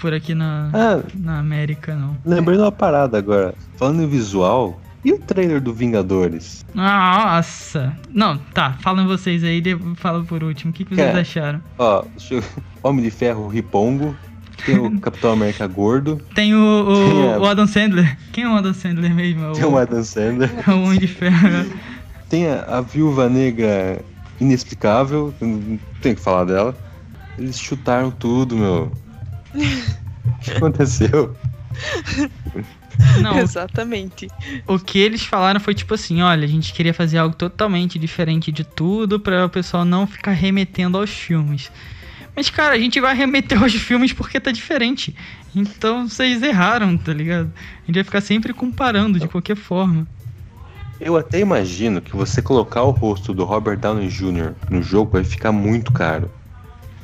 Por aqui na, ah, na América, não. Lembrei de uma parada agora. Falando em visual, e o trailer do Vingadores? Nossa! Não, tá, falam vocês aí, fala por último. O que, que vocês é, acharam? Ó, <laughs> Homem de Ferro Ripongo, tem o <laughs> Capitão América gordo. Tem o, o, o, Adam Sandler. Quem é o Adam Sandler mesmo? Tem o, Adam Sandler. <laughs> É o Homem de Ferro. Tem a, a Viúva Negra inexplicável, não tem que falar dela. Eles chutaram tudo, meu. O que aconteceu? Não, Exatamente. O que eles falaram foi tipo assim: olha, a gente queria fazer algo totalmente diferente de tudo para o pessoal não ficar remetendo aos filmes. Mas, cara, a gente vai remeter aos filmes porque tá diferente. Então vocês erraram, tá ligado? A gente vai ficar sempre comparando de qualquer forma. Eu até imagino que você colocar o rosto do Robert Downey Jr. no jogo vai ficar muito caro.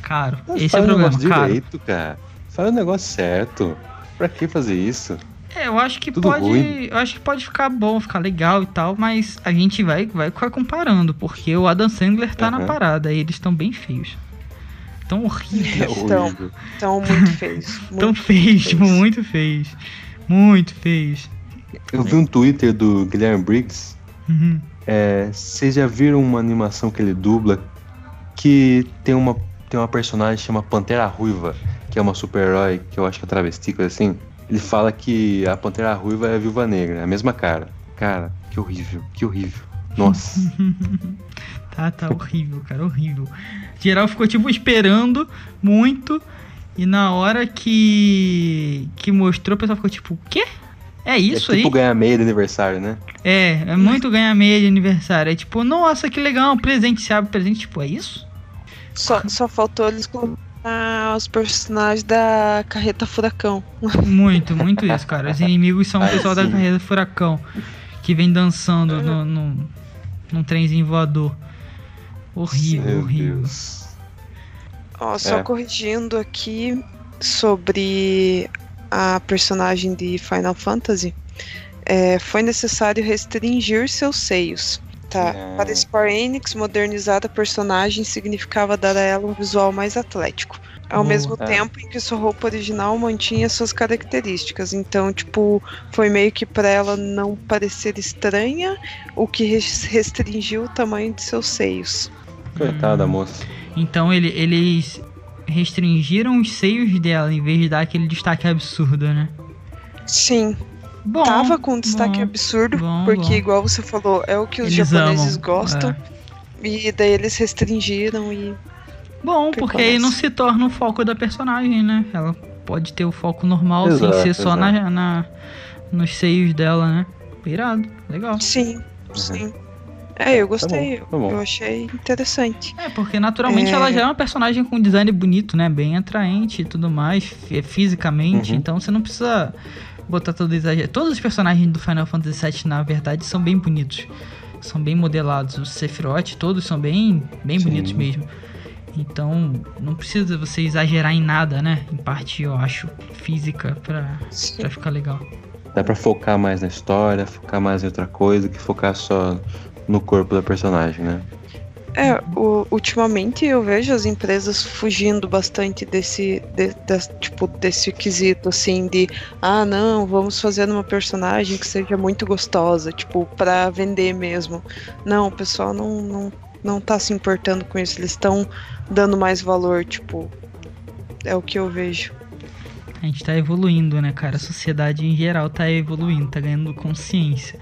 Caro. Mas Esse é o problema, negócio caro. direito, cara. Faz o negócio certo. Pra que fazer isso? É, eu acho que Tudo pode. Ruim. Eu acho que pode ficar bom, ficar legal e tal, mas a gente vai, vai ficar comparando, porque o Adam Sandler tá uhum. na parada e eles estão bem feios tão horríveis. Estão, tão muito feios. <laughs> Muito tão feios, tipo, muito feios. Muito feios. Eu vi um Twitter do Guilherme Briggs. Uhum. É, vocês já viram uma animação que ele dubla que tem uma, tem uma personagem que chama Pantera Ruiva, que é uma super-herói, que eu acho que é travesti, coisa assim. Ele fala que a Pantera Ruiva é a Viúva Negra, é a mesma cara. Cara, que horrível, que horrível. Nossa. <laughs> tá, tá horrível, cara, horrível. Geral ficou, tipo, esperando muito. E na hora que que mostrou, o pessoal ficou tipo, o quê? É isso é tipo aí? ganhar meia de aniversário, né? É, é muito ganhar meia de aniversário. É tipo, nossa, que legal, um presente, se abre presente, tipo, é isso? Só, só faltou eles colocar os personagens da Carreta Furacão. Muito, muito isso, cara. Os inimigos são o pessoal da sim. carreira Furacão, que vem dançando no, no, num trenzinho voador. Horrível, Meu horrível. Deus. Ó, só É. corrigindo aqui sobre a personagem de Final Fantasy, é, foi necessário restringir seus seios. Tá. Ah. Para Square Enix, modernizar a personagem significava dar a ela um visual mais atlético. Ao mesmo É. tempo em que sua roupa original mantinha suas características. Então, tipo, foi meio que para ela não parecer estranha, o que res- restringiu o tamanho de seus seios. Coitada da Hum. moça. Então ele- eles restringiram os seios dela em vez de dar aquele destaque absurdo, né? Sim, Bom, tava com um destaque bom, absurdo, bom, porque bom. igual você falou, é o que os Eles japoneses amam, gostam. é. E daí eles restringiram e. Bom, porque aí não se torna o foco da personagem, né? Ela pode ter o foco normal sem Exato, ser só na, na- nos seios dela, né? Irado, legal. Sim, sim. É, eu gostei. tá bom. Eu achei interessante. É, porque naturalmente É. ela já é uma personagem com design bonito, né? Bem atraente e tudo mais, fi- fisicamente. Uhum. Então você não precisa botar todo exagero. Todos os personagens do Final Fantasy VII, na verdade, são bem bonitos. São bem modelados. Os Sephiroth, todos são bem, bem Sim. bonitos mesmo. Então, não precisa você exagerar em nada, né? Em parte, eu acho, física, pra, Sim. pra ficar legal. Dá pra focar mais na história, focar mais em outra coisa que focar só no corpo da personagem, né? É, o- ultimamente eu vejo as empresas fugindo bastante desse, de- das- tipo, desse quesito, assim, de ah, não, vamos fazer uma personagem que seja muito gostosa, tipo, pra vender mesmo. Não, o pessoal não, não, não tá se importando com isso, eles estão dando mais valor, tipo, é o que eu vejo. A gente tá evoluindo, né, cara? A sociedade em geral tá evoluindo, tá ganhando consciência.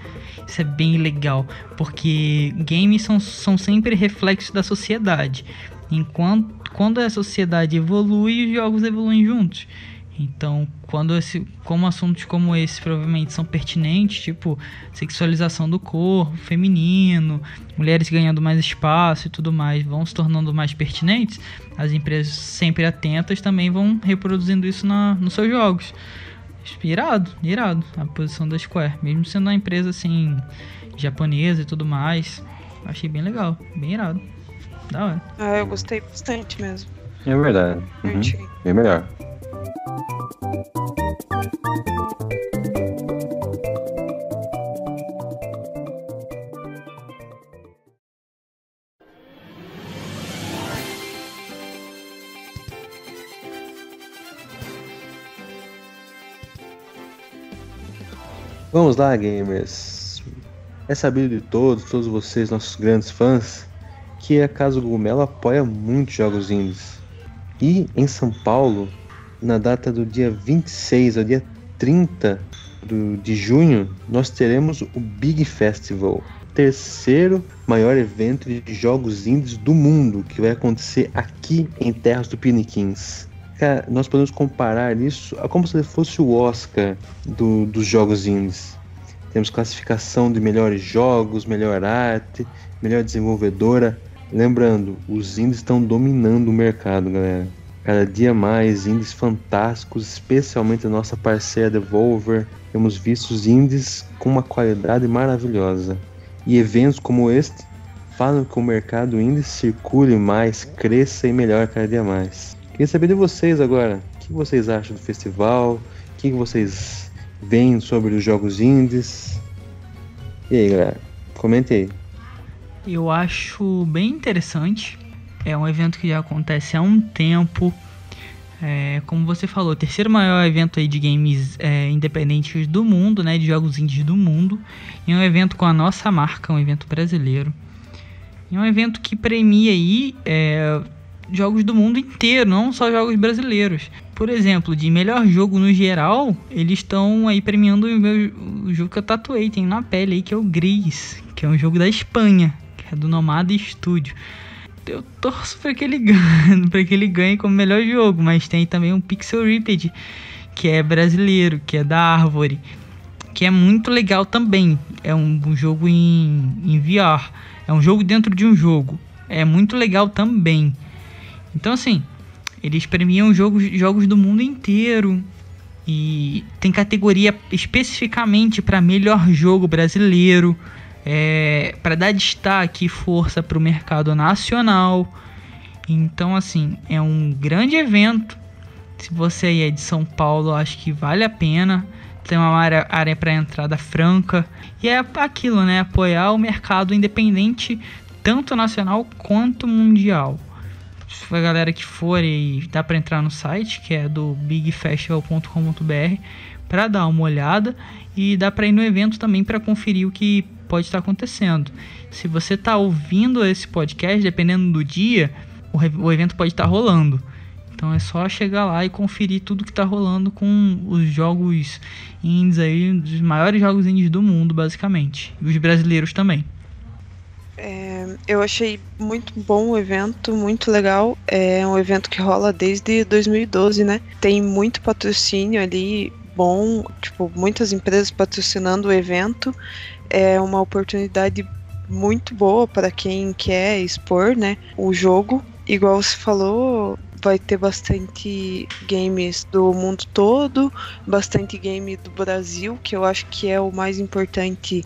Isso é bem legal, porque games são, são sempre reflexos da sociedade. Enquanto quando a sociedade evolui, os jogos evoluem juntos. Então, quando esse, como assuntos como esse provavelmente são pertinentes, tipo sexualização do corpo feminino, mulheres ganhando mais espaço e tudo mais, vão se tornando mais pertinentes, as empresas sempre atentas também vão reproduzindo isso na, nos seus jogos. Irado, irado a posição da Square, mesmo sendo uma empresa assim japonesa e tudo mais. Achei bem legal, bem irado. Da hora. Ah, eu gostei bastante mesmo. É verdade. Uhum. Bem melhor. Vamos lá, gamers. É sabido de todos, todos vocês, nossos grandes fãs, que a Casa Gugumelo apoia muitos jogos indies. E em São Paulo, na data do dia 26 ao dia 30 do- de junho, nós teremos o Big Festival, terceiro maior evento de jogos indies do mundo, que vai acontecer aqui em Terras do Piniquins. Cara, nós podemos comparar isso a como se fosse o Oscar do- dos jogos indies. Temos classificação de melhores jogos, melhor arte, melhor desenvolvedora. Lembrando, os indies estão dominando o mercado, galera. Cada dia mais indies fantásticos, especialmente a nossa parceira Devolver. Temos visto os indies com uma qualidade maravilhosa. E eventos como este falam que o mercado indie circule mais, cresça e melhore cada dia mais. Queria saber de vocês agora. O que vocês acham do festival? O que vocês veem sobre os jogos indies? E aí, galera? Comente aí. Eu acho bem interessante. É um evento que já acontece há um tempo. É, como você falou, o terceiro maior evento aí de games é, independentes do mundo, né? De jogos indies do mundo. E um evento com a nossa marca, um evento brasileiro. E um evento que premia aí é, jogos do mundo inteiro, não só jogos brasileiros. Por exemplo, de melhor jogo no geral, eles estão aí premiando o, meu, o jogo que eu tatuei, tem na pele aí, que é o Gris, que é um jogo da Espanha, que é do Nomada Studio. eu torço para que ele <laughs> ganhe, para que ele ganhe como melhor jogo, mas tem também um Pixel Ripped, que é brasileiro, que é da Árvore, que é muito legal também. É um, um jogo em, em VR, é um jogo dentro de um jogo. É muito legal também. Então assim, eles premiam jogos, jogos do mundo inteiro e tem categoria especificamente para melhor jogo brasileiro, é, para dar destaque e força para o mercado nacional. Então, assim, é um grande evento. Se você é de São Paulo, acho que vale a pena. Tem uma área, área para entrada franca. E é aquilo, né? Apoiar o mercado independente, tanto nacional quanto mundial a galera que for e dá para entrar no site, que é do bigfestival.com.br, para dar uma olhada e dá para ir no evento também para conferir o que pode estar acontecendo. Se você está ouvindo esse podcast, dependendo do dia, o, evento pode estar rolando. Então é só chegar lá e conferir tudo que está rolando com os jogos indies aí, os maiores jogos indies do mundo, basicamente. E os brasileiros também. É, eu achei muito bom o evento, muito legal. É um evento que rola desde 2012, né? Tem muito patrocínio ali bom, tipo, muitas empresas patrocinando o evento. É uma oportunidade muito boa para quem quer expor, né, o jogo. Igual você falou, vai ter bastante games do mundo todo, bastante game do Brasil, que eu acho que é o mais importante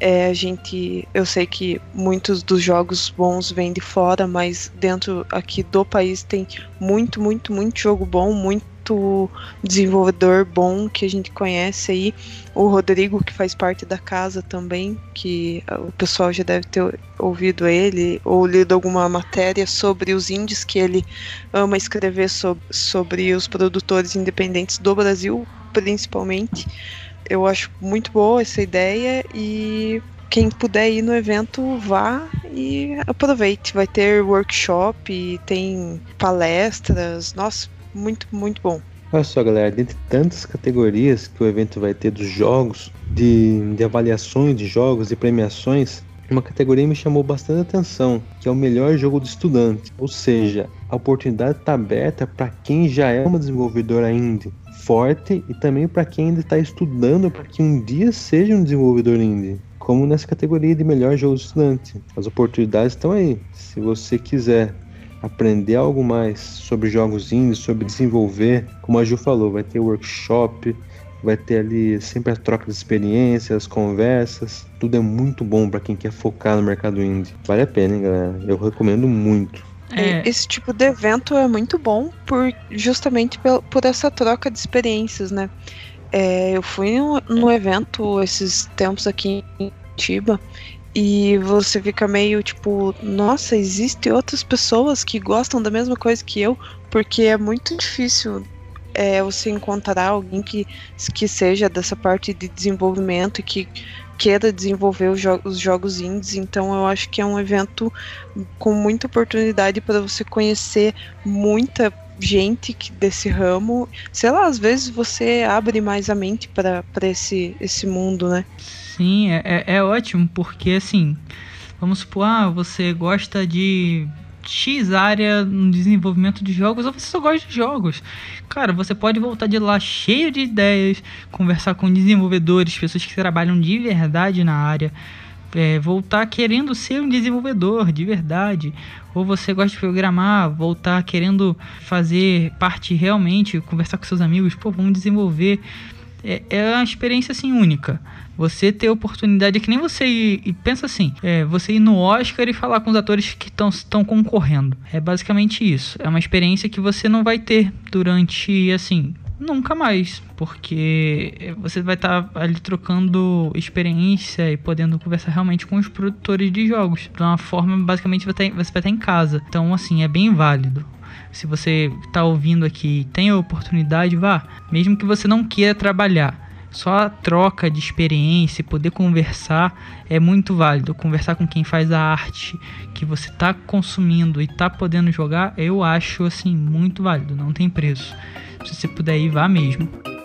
é, a gente, eu sei que muitos dos jogos bons vêm de fora, mas dentro aqui do país tem muito, muito, muito jogo bom, muito desenvolvedor bom que a gente conhece aí. O Rodrigo, que faz parte da casa também, que o pessoal já deve ter ouvido ele ou lido alguma matéria sobre os indies que ele ama escrever sobre, sobre os produtores independentes do Brasil, principalmente. Eu acho muito boa essa ideia e quem puder ir no evento, vá e aproveite. Vai ter workshop, tem palestras. Nossa, muito, muito bom. Olha só, galera, dentre tantas categorias que o evento vai ter dos jogos, de, de avaliações de jogos e premiações, uma categoria me chamou bastante atenção, que é o melhor jogo do estudante. Ou seja, a oportunidade está aberta para quem já é uma desenvolvedora indie forte e também para quem ainda está estudando para que um dia seja um desenvolvedor indie. Como nessa categoria de melhor jogo estudante. As oportunidades estão aí. Se você quiser aprender algo mais sobre jogos indies, sobre desenvolver, como a Ju falou, vai ter workshop, vai ter ali sempre a troca de experiências, conversas. Tudo é muito bom para quem quer focar no mercado indie. Vale a pena, hein, galera? Eu recomendo muito. É. Esse tipo de evento é muito bom por justamente por, por essa troca de experiências, né? É, eu fui no, no, evento esses tempos aqui em Tiba e você fica meio tipo, nossa, existem outras pessoas que gostam da mesma coisa que eu, porque é muito difícil é, você encontrar alguém que, que seja dessa parte de desenvolvimento e que queira desenvolver os, jo os jogos indies, então eu acho que é um evento com muita oportunidade para você conhecer muita gente que, desse ramo. Sei lá, às vezes você abre mais a mente para esse, esse mundo, né? Sim, é, é, é ótimo, porque assim, vamos supor, ah, você gosta de X área no desenvolvimento de jogos ou você só gosta de jogos. Cara, você pode voltar de lá cheio de ideias, conversar com desenvolvedores, pessoas que trabalham de verdade na área. É, voltar querendo ser um desenvolvedor de verdade, ou você gosta de programar, voltar querendo fazer parte realmente, conversar com seus amigos, pô, vamos desenvolver. É, é uma experiência assim única. Você ter oportunidade, é que nem você ir, e pensa assim, é, você ir no Oscar e falar com os atores que estão concorrendo. É basicamente isso. É uma experiência que você não vai ter durante, assim, nunca mais, porque você vai estar tá ali trocando experiência e podendo conversar realmente com os produtores de jogos. De uma forma, basicamente, você vai estar tá, tá em casa. Então, assim, é bem válido. Se você está ouvindo aqui tem a oportunidade, vá. Mesmo que você não queira trabalhar só a troca de experiência, poder conversar é muito válido. Conversar com quem faz a arte que você está consumindo e está podendo jogar, eu acho assim muito válido, não tem preço. Se você puder ir, vá mesmo.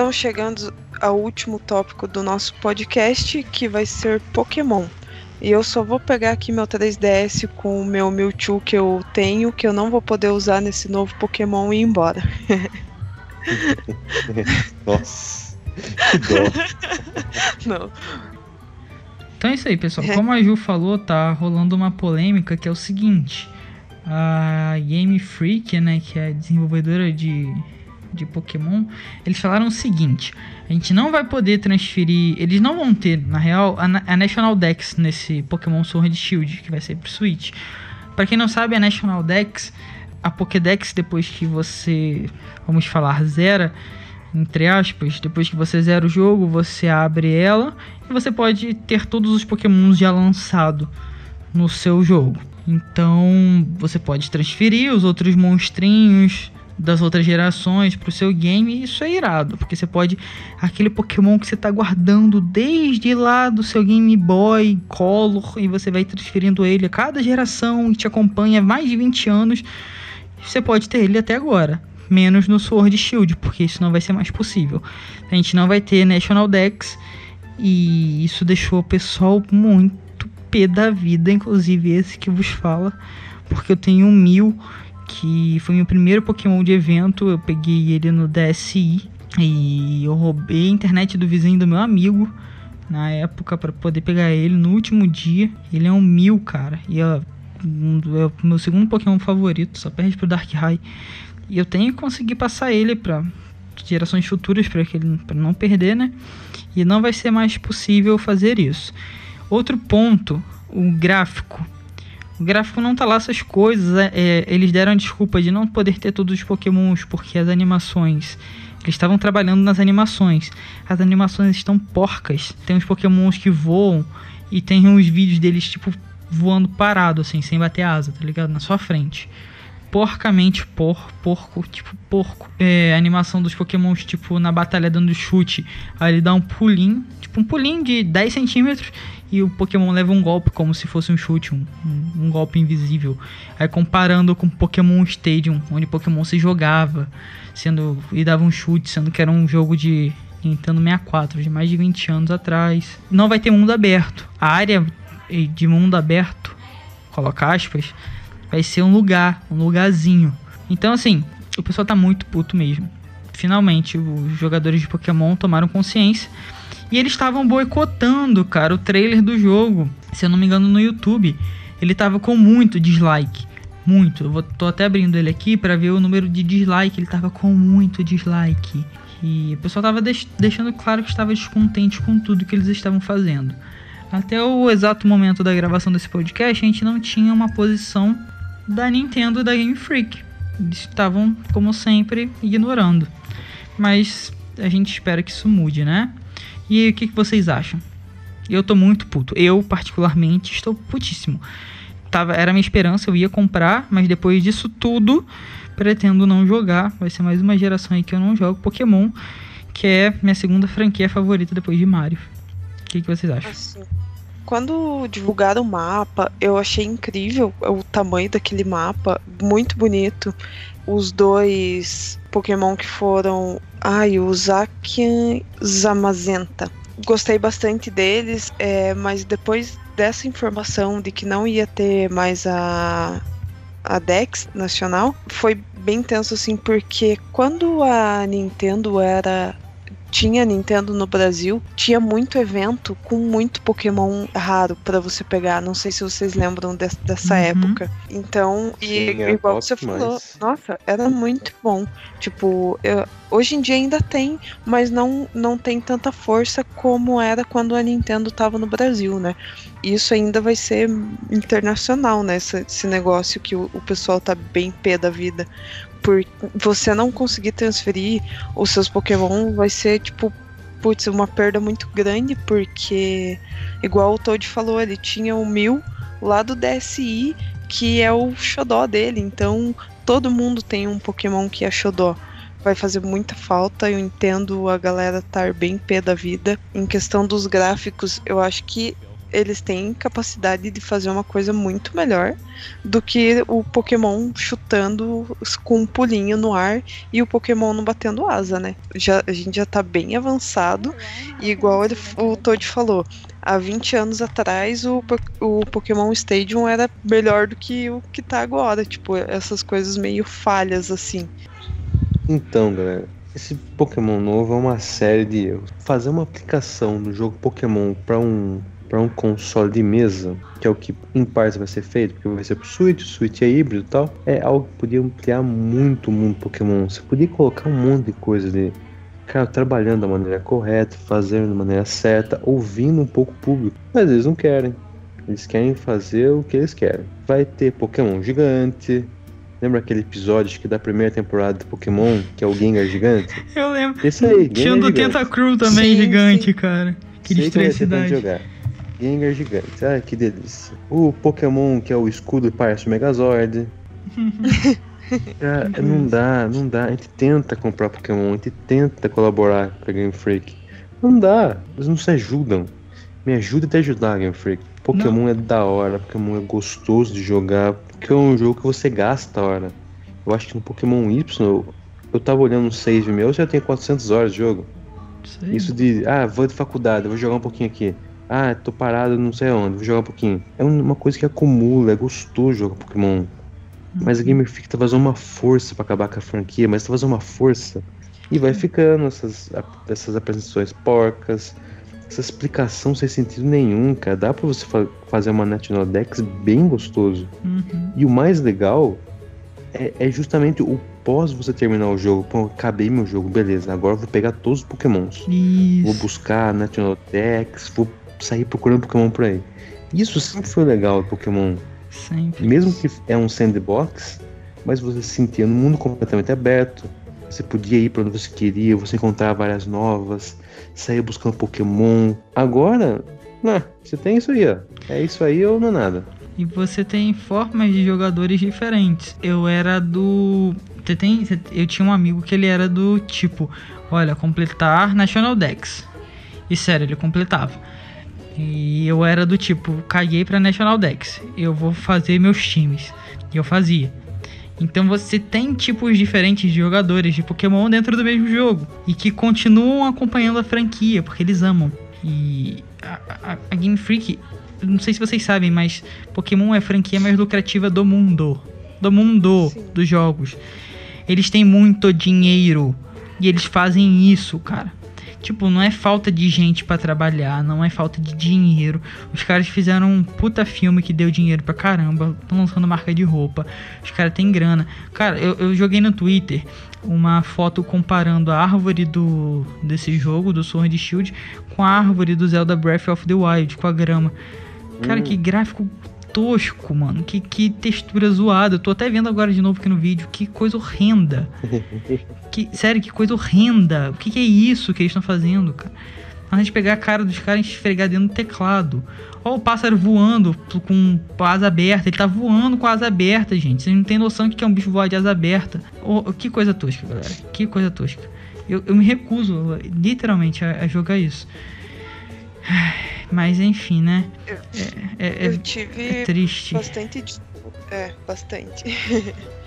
Estamos chegando ao último tópico do nosso podcast, que vai ser Pokémon. E eu só vou pegar aqui meu 3DS com o meu Mewtwo que eu tenho, que eu não vou poder usar nesse novo Pokémon e ir embora. <laughs> Nossa, que dó. não. Então é isso aí, pessoal. Como a Ju falou, tá rolando uma polêmica que é o seguinte. A Game Freak, né, que é desenvolvedora de, de Pokémon, eles falaram o seguinte: a gente não vai poder transferir, eles não vão ter, na real, a, a National Dex nesse Pokémon Sword Shield, que vai ser pro Switch. Para quem não sabe, a National Dex, a Pokédex, depois que você, vamos falar, zera, entre aspas, depois que você zera o jogo, você abre ela e você pode ter todos os Pokémons já lançado no seu jogo. Então você pode transferir os outros monstrinhos das outras gerações pro seu game isso é irado, porque você pode aquele Pokémon que você tá guardando desde lá do seu Game Boy Color e você vai transferindo ele a cada geração e te acompanha mais de 20 anos, você pode ter ele até agora menos no Sword Shield, porque isso não vai ser mais possível. A gente não vai ter National Dex e isso deixou o pessoal muito pé da vida, inclusive esse que vos fala, porque eu tenho Mil que foi meu primeiro Pokémon de evento, eu peguei ele no DSi e eu roubei a internet do vizinho do meu amigo na época para poder pegar ele no último dia. Ele é um Mil, cara, e é, um, é o meu segundo Pokémon favorito, só perde pro Darkrai. E eu tenho que conseguir passar ele para gerações futuras para para não perder, né? E não vai ser mais possível fazer isso. Outro ponto, o gráfico. O gráfico não tá lá essas coisas. É, é, eles deram a desculpa de não poder ter todos os pokémons porque as animações. Eles estavam trabalhando nas animações. As animações estão porcas. Tem uns pokémons que voam e tem uns vídeos deles tipo voando parado assim, sem bater asa, tá ligado? Na sua frente porcamente por, porco, tipo porco. É, animação dos pokémons, tipo, na batalha dando chute. Aí ele dá um pulinho, tipo um pulinho de 10 centímetros. E o Pokémon leva um golpe como se fosse um chute, um, um, um golpe invisível. Aí comparando com Pokémon Stadium, onde Pokémon se jogava sendo e dava um chute, sendo que era um jogo de Nintendo 64, de mais de 20 anos atrás. Não vai ter mundo aberto. A área de mundo aberto, coloca aspas, vai ser um lugar, um lugarzinho. Então, assim, o pessoal tá muito puto mesmo. Finalmente, os jogadores de Pokémon tomaram consciência. E eles estavam boicotando, cara, o trailer do jogo. Se eu não me engano, no YouTube. Ele tava com muito dislike. Muito. Eu vou, tô até abrindo ele aqui para ver o número de dislike. Ele tava com muito dislike. E o pessoal tava deix deixando claro que estava descontente com tudo que eles estavam fazendo. Até o exato momento da gravação desse podcast, a gente não tinha uma posição da Nintendo da Game Freak. Eles estavam, como sempre, ignorando. Mas a gente espera que isso mude, né? E o que, que vocês acham? Eu tô muito puto. Eu, particularmente, estou putíssimo. Tava, era minha esperança, eu ia comprar, mas depois disso tudo, pretendo não jogar. Vai ser mais uma geração aí que eu não jogo Pokémon, que é minha segunda franquia favorita depois de Mario. O que, que vocês acham? Assim, quando divulgaram o mapa, eu achei incrível o tamanho daquele mapa, muito bonito. Os dois Pokémon que foram. Ai, o Zamazenta. Gostei bastante deles, é, mas depois dessa informação de que não ia ter mais a, a Dex nacional, foi bem tenso assim, porque quando a Nintendo era tinha Nintendo no Brasil, tinha muito evento com muito Pokémon raro para você pegar. Não sei se vocês lembram de, dessa uhum. época. Então, e Sim, é igual você falou, nossa, era muito bom. Tipo, eu, hoje em dia ainda tem, mas não, não tem tanta força como era quando a Nintendo tava no Brasil, né? Isso ainda vai ser internacional, né? Esse, esse negócio que o, o pessoal tá bem pé da vida por você não conseguir transferir os seus Pokémon vai ser tipo putz, uma perda muito grande, porque igual o Toad falou, ele tinha o mil lá do DSI, que é o xodó dele, então todo mundo tem um Pokémon que é xodó. Vai fazer muita falta, eu entendo a galera estar bem pé da vida. Em questão dos gráficos, eu acho que eles têm capacidade de fazer uma coisa muito melhor do que o Pokémon chutando com um pulinho no ar e o Pokémon não batendo asa, né? Já, a gente já tá bem avançado e igual ele, o Todd falou, há 20 anos atrás o, o Pokémon Stadium era melhor do que o que tá agora, tipo, essas coisas meio falhas assim. Então, galera, esse Pokémon novo é uma série de erros. Fazer uma aplicação do jogo Pokémon para um para um console de mesa, que é o que em parte vai ser feito, porque vai ser pro Switch, o Switch é híbrido e tal, é algo que podia ampliar muito o mundo Pokémon. Você podia colocar um monte de coisa ali. Cara, trabalhando da maneira correta, fazendo da maneira certa, ouvindo um pouco o público. Mas eles não querem. Eles querem fazer o que eles querem. Vai ter Pokémon gigante, Lembra aquele episódio que da primeira temporada do Pokémon, que é o Gengar gigante? <laughs> Eu lembro. Esse aí, Tinha um do Tentacruel também, Sim, gigante, sim. cara. Que Sei de jogar. Gengar gigante. Ai, que delícia. O Pokémon, que é o escudo, parece o Megazord. Cara, <laughs> não dá, não dá. A gente tenta comprar Pokémon, a gente tenta colaborar com a Game Freak. Não dá, eles não se ajudam. Me ajuda a te ajudar, Game Freak. Pokémon é da hora, Pokémon é gostoso de jogar, porque é um jogo que você gasta a hora. Eu acho que no Pokémon Y, eu, eu tava olhando um save meu, eu já tenho 400 horas de jogo. Sei. Isso de, ah, vou de faculdade, vou jogar um pouquinho aqui. Ah, tô parado não sei onde, vou jogar um pouquinho. É um- uma coisa que acumula, é gostoso jogar Pokémon. Mas a Gamer Freak tá fazendo uma força pra acabar com a franquia, mas tá fazendo uma força. E vai ficando essas, essas apresentações porcas, essa explicação sem sentido nenhum, cara. Dá pra você fa- fazer uma National Dex bem gostoso. Uhum. E o mais legal é, é justamente o pós você terminar o jogo. Pô, acabei meu jogo, beleza. Agora eu vou pegar todos os Pokémons. Vou Isso. buscar National Dex, vou sair procurando Pokémon por aí. Isso sempre foi legal Pokémon. Sempre. Mesmo que é um sandbox, mas você se sentia num mundo completamente aberto. Você podia ir para onde você queria, você encontrava várias novas, sair buscando Pokémon. Agora, não, você tem isso aí, ó. É isso aí ou não é nada. E você tem formas de jogadores diferentes. Eu era do. Você tem. Eu tinha um amigo que ele era do tipo: olha, completar National Dex. E sério, ele completava. E eu era do tipo: caguei pra National Dex. Eu vou fazer meus times. E eu fazia. Então você tem tipos diferentes de jogadores de Pokémon dentro do mesmo jogo. E que continuam acompanhando a franquia, porque eles amam. E a, a- a Game Freak, não sei se vocês sabem, mas Pokémon é a franquia mais lucrativa do mundo. Do mundo Sim. dos jogos. Eles têm muito dinheiro. E eles fazem isso, cara. Tipo, não é falta de gente pra trabalhar, não é falta de dinheiro. Os caras fizeram um puta filme que deu dinheiro pra caramba. Estão lançando marca de roupa. Os caras têm grana. Cara, eu, eu joguei no Twitter uma foto comparando a árvore do desse jogo, do Sword Shield, com a árvore do Zelda Breath of the Wild, com a grama. Cara, Hum. que gráfico tosco, mano. Que, que textura zoada. Eu tô até vendo agora de novo aqui no vídeo. Que coisa horrenda. <laughs> que, sério, que coisa horrenda. O que, que é isso que eles estão fazendo, cara? A gente pegar a cara dos caras e esfregar dentro do teclado. Ó, o pássaro voando com a asa aberta. Ele tá voando com a asa aberta, gente. Vocês não tem noção do que é um bicho voar de asa aberta. Ô, que coisa tosca, galera. Que coisa tosca. Eu, eu me recuso, literalmente, a, a jogar isso. Mas enfim, né? Eu- É, é- Eu é- tive é triste. bastante. É, bastante. <laughs>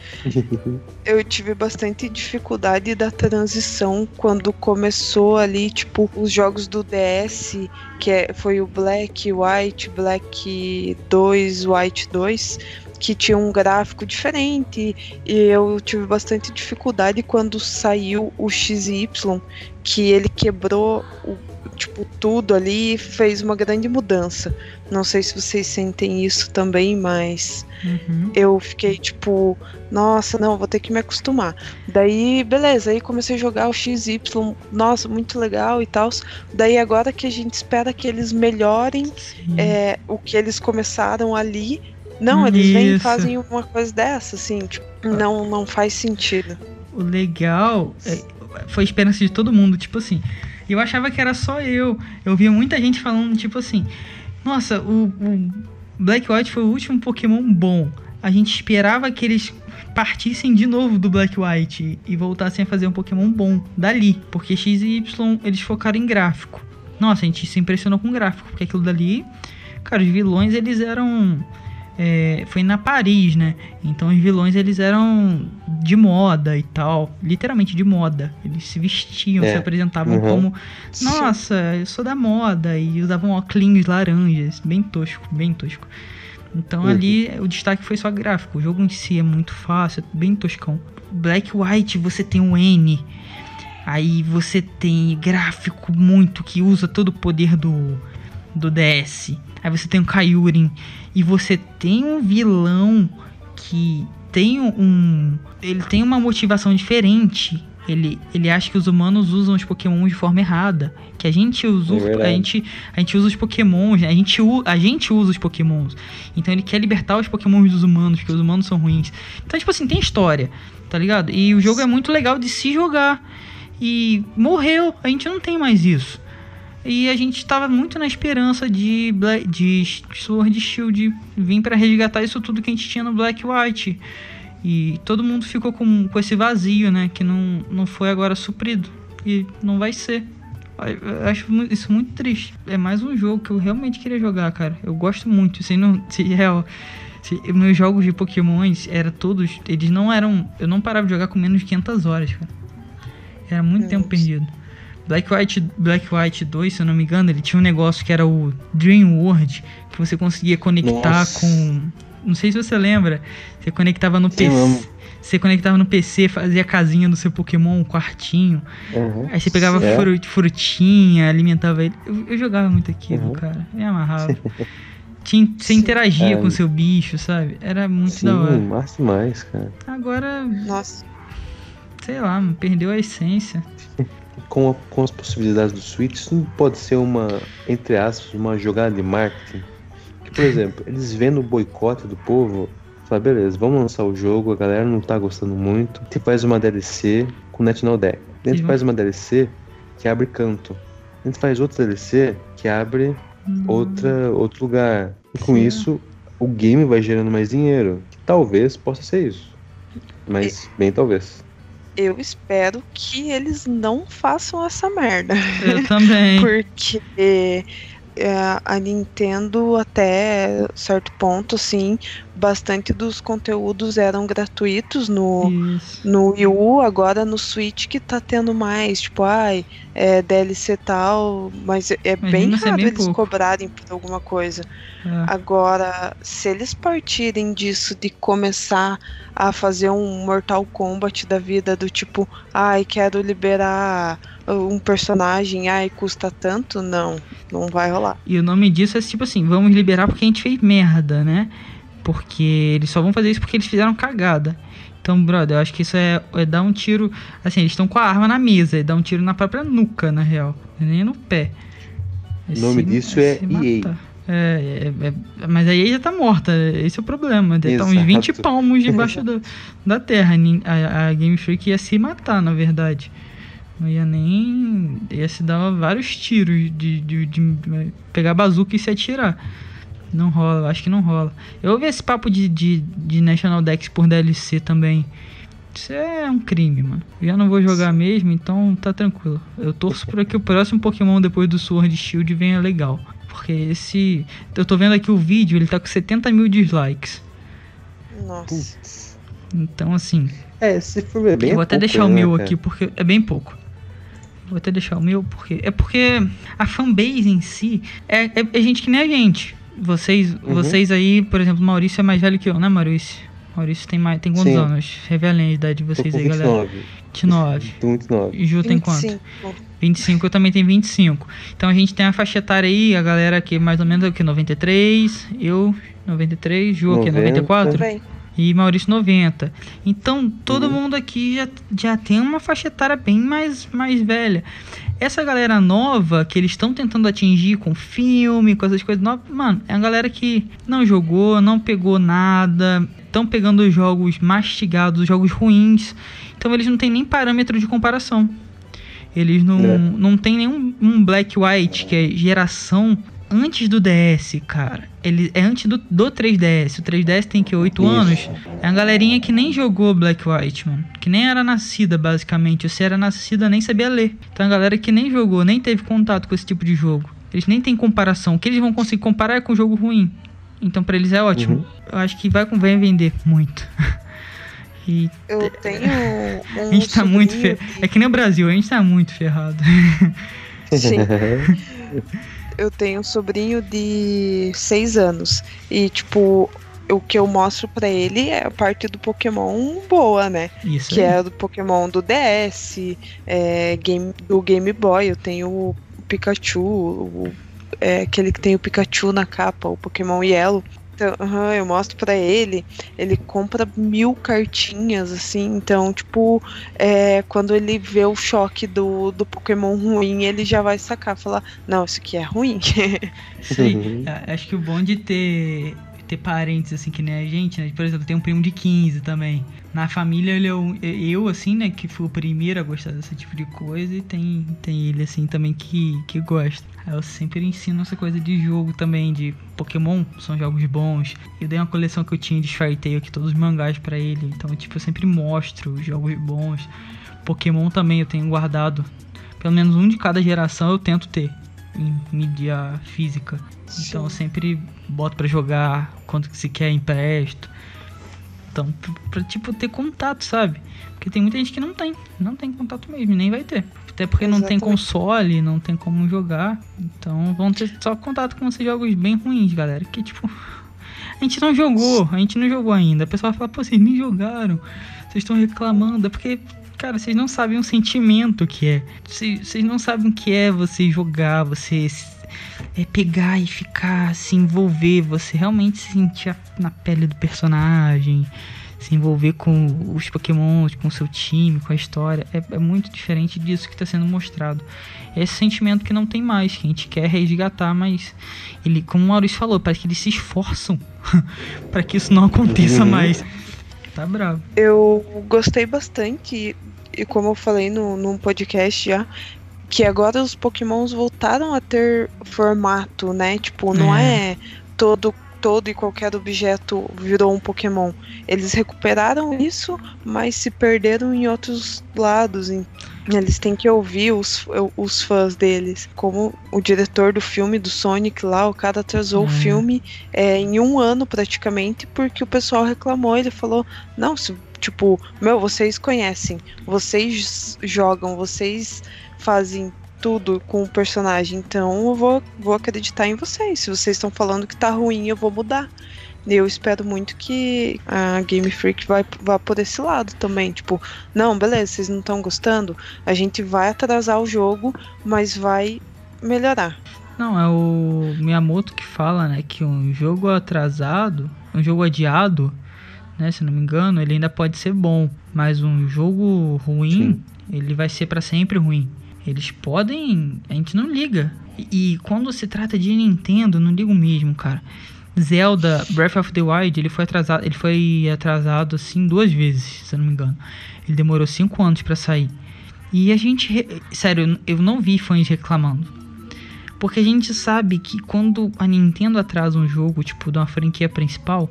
Eu tive bastante dificuldade da transição quando começou ali, tipo, os jogos do DS, que é, foi o Black, White, Black 2, White 2, que tinha um gráfico diferente. E eu tive bastante dificuldade quando saiu o XY, que ele quebrou o, tipo, tudo ali fez uma grande mudança. Não sei se vocês sentem isso também, mas Uhum. eu fiquei tipo, nossa, não, vou ter que me acostumar. Daí, beleza, aí comecei a jogar o XY, nossa, muito legal e tal. Daí agora que a gente espera que eles melhorem é, o que eles começaram ali. Não, eles vêm e Isso. fazem uma coisa dessa, assim, tipo, não, não faz sentido. O legal é- foi a esperança de todo mundo, tipo assim. Eu achava que era só eu. Eu via muita gente falando, tipo assim, nossa, o, o Black White foi o último Pokémon bom. A gente esperava que eles partissem de novo do Black White e voltassem a fazer um Pokémon bom dali. Porque X e Y eles focaram em gráfico. Nossa, a gente se impressionou com o gráfico, porque aquilo dali Cara, os vilões eles eram é, foi na Paris, né? Então os vilões eles eram de moda e tal, literalmente de moda. Eles se vestiam, É. se apresentavam Uhum. como, nossa, eu sou da moda e usavam óculos laranjas, bem tosco, bem tosco. Então Uhum. ali o destaque foi só gráfico. O jogo em si é muito fácil, é bem toscão. Black White você tem um N. Aí você tem gráfico muito que usa todo o poder do do DS. Aí você tem o Kyurin e você tem um vilão que tem um ele tem uma motivação diferente. Ele, ele acha que os humanos usam os Pokémon de forma errada. Que a gente usa, É os- a gente, a gente usa os Pokémons, né? a gente, a gente usa os Pokémons. Então ele quer libertar os Pokémons dos humanos, porque os humanos são ruins. Então, tipo assim, tem história, tá ligado? E o jogo é muito legal de se jogar. E morreu, a gente não tem mais isso. E a gente tava muito na esperança de, de Sword Shield vir pra resgatar isso tudo que a gente tinha no Black White. E todo mundo ficou com, com esse vazio, né? Que não, não foi agora suprido. E não vai ser. Eu acho isso muito triste. É mais um jogo que eu realmente queria jogar, cara. Eu gosto muito. Se não, se real, se, meus jogos de Pokémon era todos. Eles não eram. Eu não parava de jogar com menos de 500 horas, cara. Era muito tempo perdido. Black White, Black White 2, se eu não me engano, ele tinha um negócio que era o Dream World, que você conseguia conectar Nossa. com. Não sei se você lembra. Você conectava no Sim, amo. PC. Você conectava no PC, fazia a casinha do seu Pokémon, um quartinho. Uhum. Aí você pegava É. fru- frutinha, alimentava ele. Eu, eu jogava muito aquilo, Uhum. cara. Me amarrava. <laughs> Tinha, você interagia É. com o seu bicho, sabe? Era muito Sim, da hora. massa demais, cara. Agora, Nossa. sei lá, perdeu a essência. <laughs> Com, a- com as possibilidades do Switch, isso não pode ser uma, entre aspas, uma jogada de marketing. Que, por exemplo, <laughs> eles vendo o boicote do povo, falam, beleza, vamos lançar o jogo, a galera não tá gostando muito. A gente faz uma DLC com National Deck. A gente Sim. faz uma DLC que abre canto. A gente faz outra DLC que abre outra, outro lugar. E com Sim. isso, o game vai gerando mais dinheiro. Talvez possa ser isso. Mas, bem, talvez. Eu espero que eles não façam essa merda. Eu também. <laughs> Porque é, a Nintendo, até certo ponto, assim, bastante dos conteúdos eram gratuitos no, Isso. no Wii U, agora no Switch que tá tendo mais, tipo, ai, é DLC tal, mas é Mas bem raro bem eles pouco. cobrarem por alguma coisa. É. Agora, se eles partirem disso de começar a fazer um Mortal Kombat da vida do tipo, ai, quero liberar um personagem, ai, custa tanto, não, não vai rolar. E o nome disso é tipo assim, vamos liberar porque a gente fez merda, né? Porque eles só vão fazer isso porque eles fizeram cagada. Então, brother, eu acho que isso é, é dar um tiro. Assim, eles estão com a arma na mesa, é dar um tiro na própria nuca, na real. Nem no pé. O nome disso é se EA. É, é, é- mas a EA já tá morta, esse é o problema. Deve estar uns Exato. 20 palmos debaixo do- <laughs> da terra. A, a Game Freak ia se matar, na verdade. Não ia nem. ia se dar vários tiros de, de, de pegar bazuca e se atirar. Não rola, eu acho que não rola. Eu ouvi esse papo de, de, de National Dex por DLC também. Isso é um crime, mano. Eu já não vou jogar mesmo, então tá tranquilo. Eu torço pra que o próximo Pokémon depois do Sword Shield venha legal. Porque esse. Eu tô vendo aqui o vídeo, ele tá com 70 mil dislikes. Nossa. Putz. Então, assim. É, se for ver bem. eu vou é até pouco, deixar o né, meu cara? aqui, porque é bem pouco. Vou até deixar o meu, porque. É porque a fanbase em si é, é, é gente que nem a gente. Vocês, Uhum. vocês aí, por exemplo, Maurício é mais velho que eu, né, Maurício? Maurício tem, mais, tem quantos Sim. anos? Revelem a idade de vocês aí, galera. 29. 29. Tô 29. E Ju tem quanto? 25. 25, eu também tenho 25. Então a gente tem a faixa etária aí, a galera aqui mais ou menos aqui 93, eu 93, Ju aqui 90. 94 Bem, e Maurício 90. Então todo Uhum. mundo aqui já, já tem uma faixa etária bem mais, mais velha. Essa galera nova que eles estão tentando atingir com filme, com essas coisas novas, mano, é a galera que não jogou, não pegou nada, estão pegando os jogos mastigados, os jogos ruins. Então eles não têm nem parâmetro de comparação. Eles não, É. não tem nenhum um Black White, que é geração antes do DS, cara. Ele é antes do, do 3DS. O 3DS tem que 8 Isso. anos. É a galerinha que nem jogou Black White, mano. Que nem era nascida, basicamente. Ou se era nascida, nem sabia ler. Então é a galera que nem jogou, nem teve contato com esse tipo de jogo. Eles nem têm comparação. O que eles vão conseguir comparar é com o jogo ruim. Então pra eles é ótimo. Uhum. Eu acho que vai, vai vender muito. <laughs> e Eu tenho <laughs> um a gente tá muito ferrado. É que nem o Brasil, a gente tá muito ferrado. <laughs> Sim. Eu tenho um sobrinho de seis anos. E, tipo, o que eu mostro pra ele é a parte do Pokémon boa, né? Isso Que aí. é do Pokémon do DS, é, game, do Game Boy. Eu tenho o Pikachu, o- é, aquele que tem o Pikachu na capa, o Pokémon Yellow. Então, aham, eu mostro pra ele, ele compra mil cartinhas, assim, então, tipo, é, quando ele vê o choque do, do Pokémon ruim, ele já vai sacar, falar, não, isso aqui é ruim. <laughs> Aí. Uhum. A- Acho que o bom de ter, ter parentes assim que nem a gente, né? Por exemplo, tem um primo de 15 também. Na família ele é o- eu, assim, né, que fui o primeiro a gostar desse tipo de coisa, e tem, tem ele assim também que, que gosta. Eu sempre ensino essa coisa de jogo também, de Pokémon, são jogos bons. Eu dei uma coleção que eu tinha de Fairy aqui, todos os mangás pra ele. Então, tipo, eu sempre mostro os jogos bons. Pokémon também eu tenho guardado. Pelo menos um de cada geração eu tento ter em mídia física. Então eu sempre boto pra jogar quando se quer empresto. Então, pra, tipo ter contato, sabe? Porque tem muita gente que não tem, não tem contato mesmo, nem vai ter. Até porque não tem Exatamente. console, não tem como jogar. Então vão ter só contato com esses jogos bem ruins, galera. Que tipo, a gente não jogou, a gente não jogou ainda. A pessoa vai falar, pô, vocês nem jogaram, vocês estão reclamando. É porque, cara, vocês não sabem o sentimento que é. Vocês, vocês não sabem o que é você jogar, você é pegar e ficar, se envolver, você realmente se sentir na pele do personagem, se envolver com os pokémons, com o seu time, com a história. É, é muito diferente disso que está sendo mostrado. É esse sentimento que não tem mais, que a gente quer resgatar, mas ele, como o Maurício falou, parece que eles se esforçam <laughs> para que isso não aconteça Uhum. mais. Tá bravo. Eu gostei bastante, e como eu falei no, num podcast já, que agora os pokémons voltaram a ter formato, né? Tipo, não é, todo, todo e qualquer objeto virou um pokémon. Eles recuperaram isso, mas se perderam em outros lados. Eles têm que ouvir os, os fãs deles. Como o diretor do filme do Sonic lá, o cara atrasou o Hum. filme é, em um ano praticamente, porque o pessoal reclamou. Ele falou: Não, se- tipo, meu, vocês conhecem, vocês jogam, vocês fazem tudo com o personagem, então eu vou, vou acreditar em vocês. Se vocês estão falando que tá ruim, eu vou mudar. E eu espero muito que a Game Freak vai, vá por esse lado também. Tipo, não, beleza, vocês não estão gostando, a gente vai atrasar o jogo, mas vai melhorar. Não, é o Miyamoto que fala, né, que um jogo atrasado, um jogo adiado, né, se não me engano, ele ainda pode ser bom, mas um jogo ruim, ele vai ser pra sempre ruim. Eles podem, a gente não liga. E, e quando se trata de Nintendo, não ligo mesmo, cara. Zelda Breath of the Wild, ele foi atrasado, ele foi atrasado assim duas vezes, se eu não me engano. Ele demorou cinco anos pra sair. E a gente, sério, eu não vi fãs reclamando. Porque a gente sabe que quando a Nintendo atrasa um jogo, tipo, de uma franquia principal,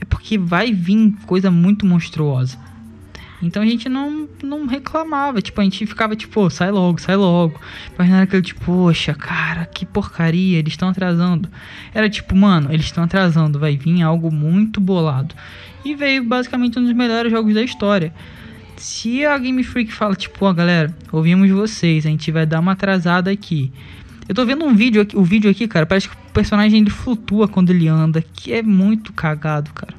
é porque vai vir coisa muito monstruosa. Então a gente não, não reclamava, tipo, a gente ficava tipo, "Pô, sai logo, sai logo. Mas não era aquele tipo, poxa, cara, que porcaria, eles estão atrasando. Era tipo, mano, eles estão atrasando, vai vir algo muito bolado. E veio basicamente um dos melhores jogos da história. Se a Game Freak fala, tipo, ó, galera, ouvimos vocês, a gente vai dar uma atrasada aqui. Eu tô vendo um vídeo aqui, o vídeo aqui, cara, parece que o personagem ele flutua quando ele anda, que é muito cagado, cara.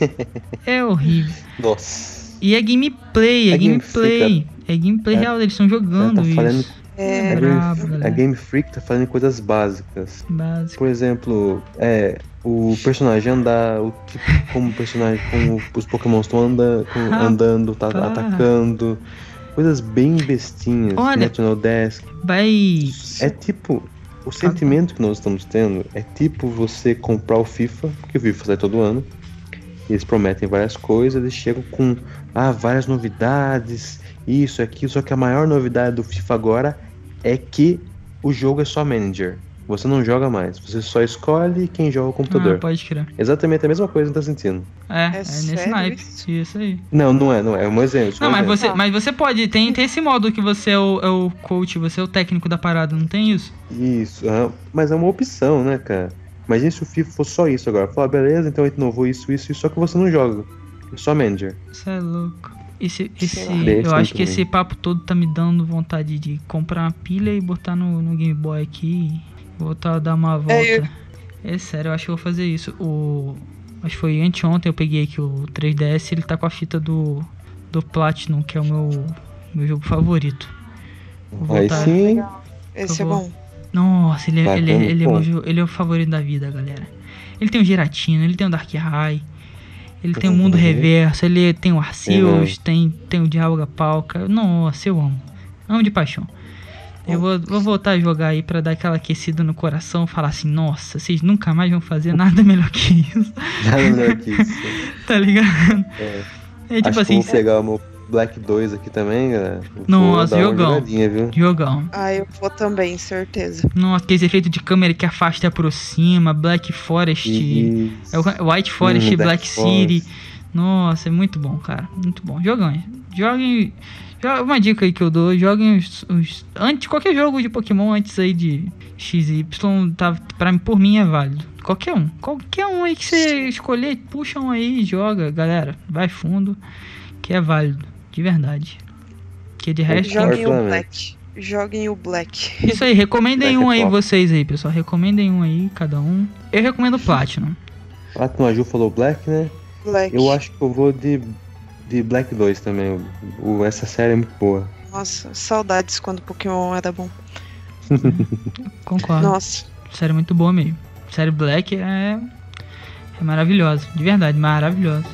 <laughs> É horrível. Nossa. E é gameplay, é, É Game gameplay. É gameplay É. real, eles estão jogando tá falando- isso. É, galera. a Game Freak tá fazendo coisas básicas. Básico. Por exemplo, é, o personagem andar, o tipo, como o personagem, como os Pokémon estão anda, com- Ah, andando, tá atacando. Coisas bem bestinhas. Olha- National Desk. Vai. É tipo. O sentimento que nós estamos tendo é tipo você comprar o FIFA, porque o FIFA sai todo ano. Eles prometem várias coisas, eles chegam com ah, várias novidades, isso, aquilo. Só que a maior novidade do FIFA agora é que o jogo é só manager. Você não joga mais. Você só escolhe quem joga o computador. Ah, pode crer. Exatamente a mesma coisa que tá sentindo. É, é, É nesse naipe. isso? Aí. Não, não é, não é. É um exemplo. Não, um mas exemplo. você, mas você pode, tem, tem esse modo que você é o, é o coach, você é o técnico da parada, não tem isso? Isso, mas é uma opção, né, cara? Imagina se o FIFA fosse só isso agora. Falar, beleza, então a gente inovou isso, isso, isso, só que você não joga. É só manager. Isso é louco. Esse, esse, eu acho que esse papo todo tá me dando vontade de comprar uma pilha e botar no, no Game Boy aqui e voltar a dar uma volta. É, É, sério, eu acho que eu vou fazer isso. O. Acho que foi anteontem eu peguei aqui o 3DS ele tá com a fita do. Do Platinum, que é o meu, meu jogo favorito. Vou Aí voltar. sim, Esse é bom. Nossa, ele, é- ele, é- ele, é bom. meu ele é o favorito da vida, galera. Ele tem o Giratina, ele tem o Dark High, ele tem o Mundo. Reverso, ele tem o Arceus, tem, tem o Dialga Palca. Nossa, eu amo. Amo de paixão. Eu vou, vou voltar a jogar aí pra dar aquela aquecida no coração falar assim, nossa, vocês nunca mais vão fazer nada melhor que isso, nada melhor que <laughs> isso. tá ligado? É. É tipo Acho assim, que vou pegar o meu Black 2 aqui também, galera. Nossa, jogão. jogão. Ah, eu vou também, certeza. Nossa, aquele efeito de câmera que afasta e aproxima, Black Forest. E... É White Forest, Hum, Black Forest. City. Nossa, é muito bom, cara. Muito bom. Jogão. Joguem. jo- Uma dica aí que eu dou, joguem os, os- Antes, qualquer jogo de Pokémon antes aí de XY, tá, pra, mim- por mim é válido. Qualquer um. Qualquer um aí que você escolher, puxa um aí e joga, galera. Vai fundo, que é válido. De verdade. Que de resto. Joguem o. Black. Joguem o Black. Isso aí, recomendem Black um é aí, vocês aí, pessoal. Recomendem um aí, cada um. Eu recomendo o Platinum. Platinum Aju falou Black, né? Black. Eu acho que eu vou de, de Black 2 também. O, o- essa série é muito boa. Nossa, saudades quando Pokémon era bom. <laughs> Concordo. Nossa. Série muito boa mesmo. Série Black é. É maravilhosa. De verdade, maravilhosa.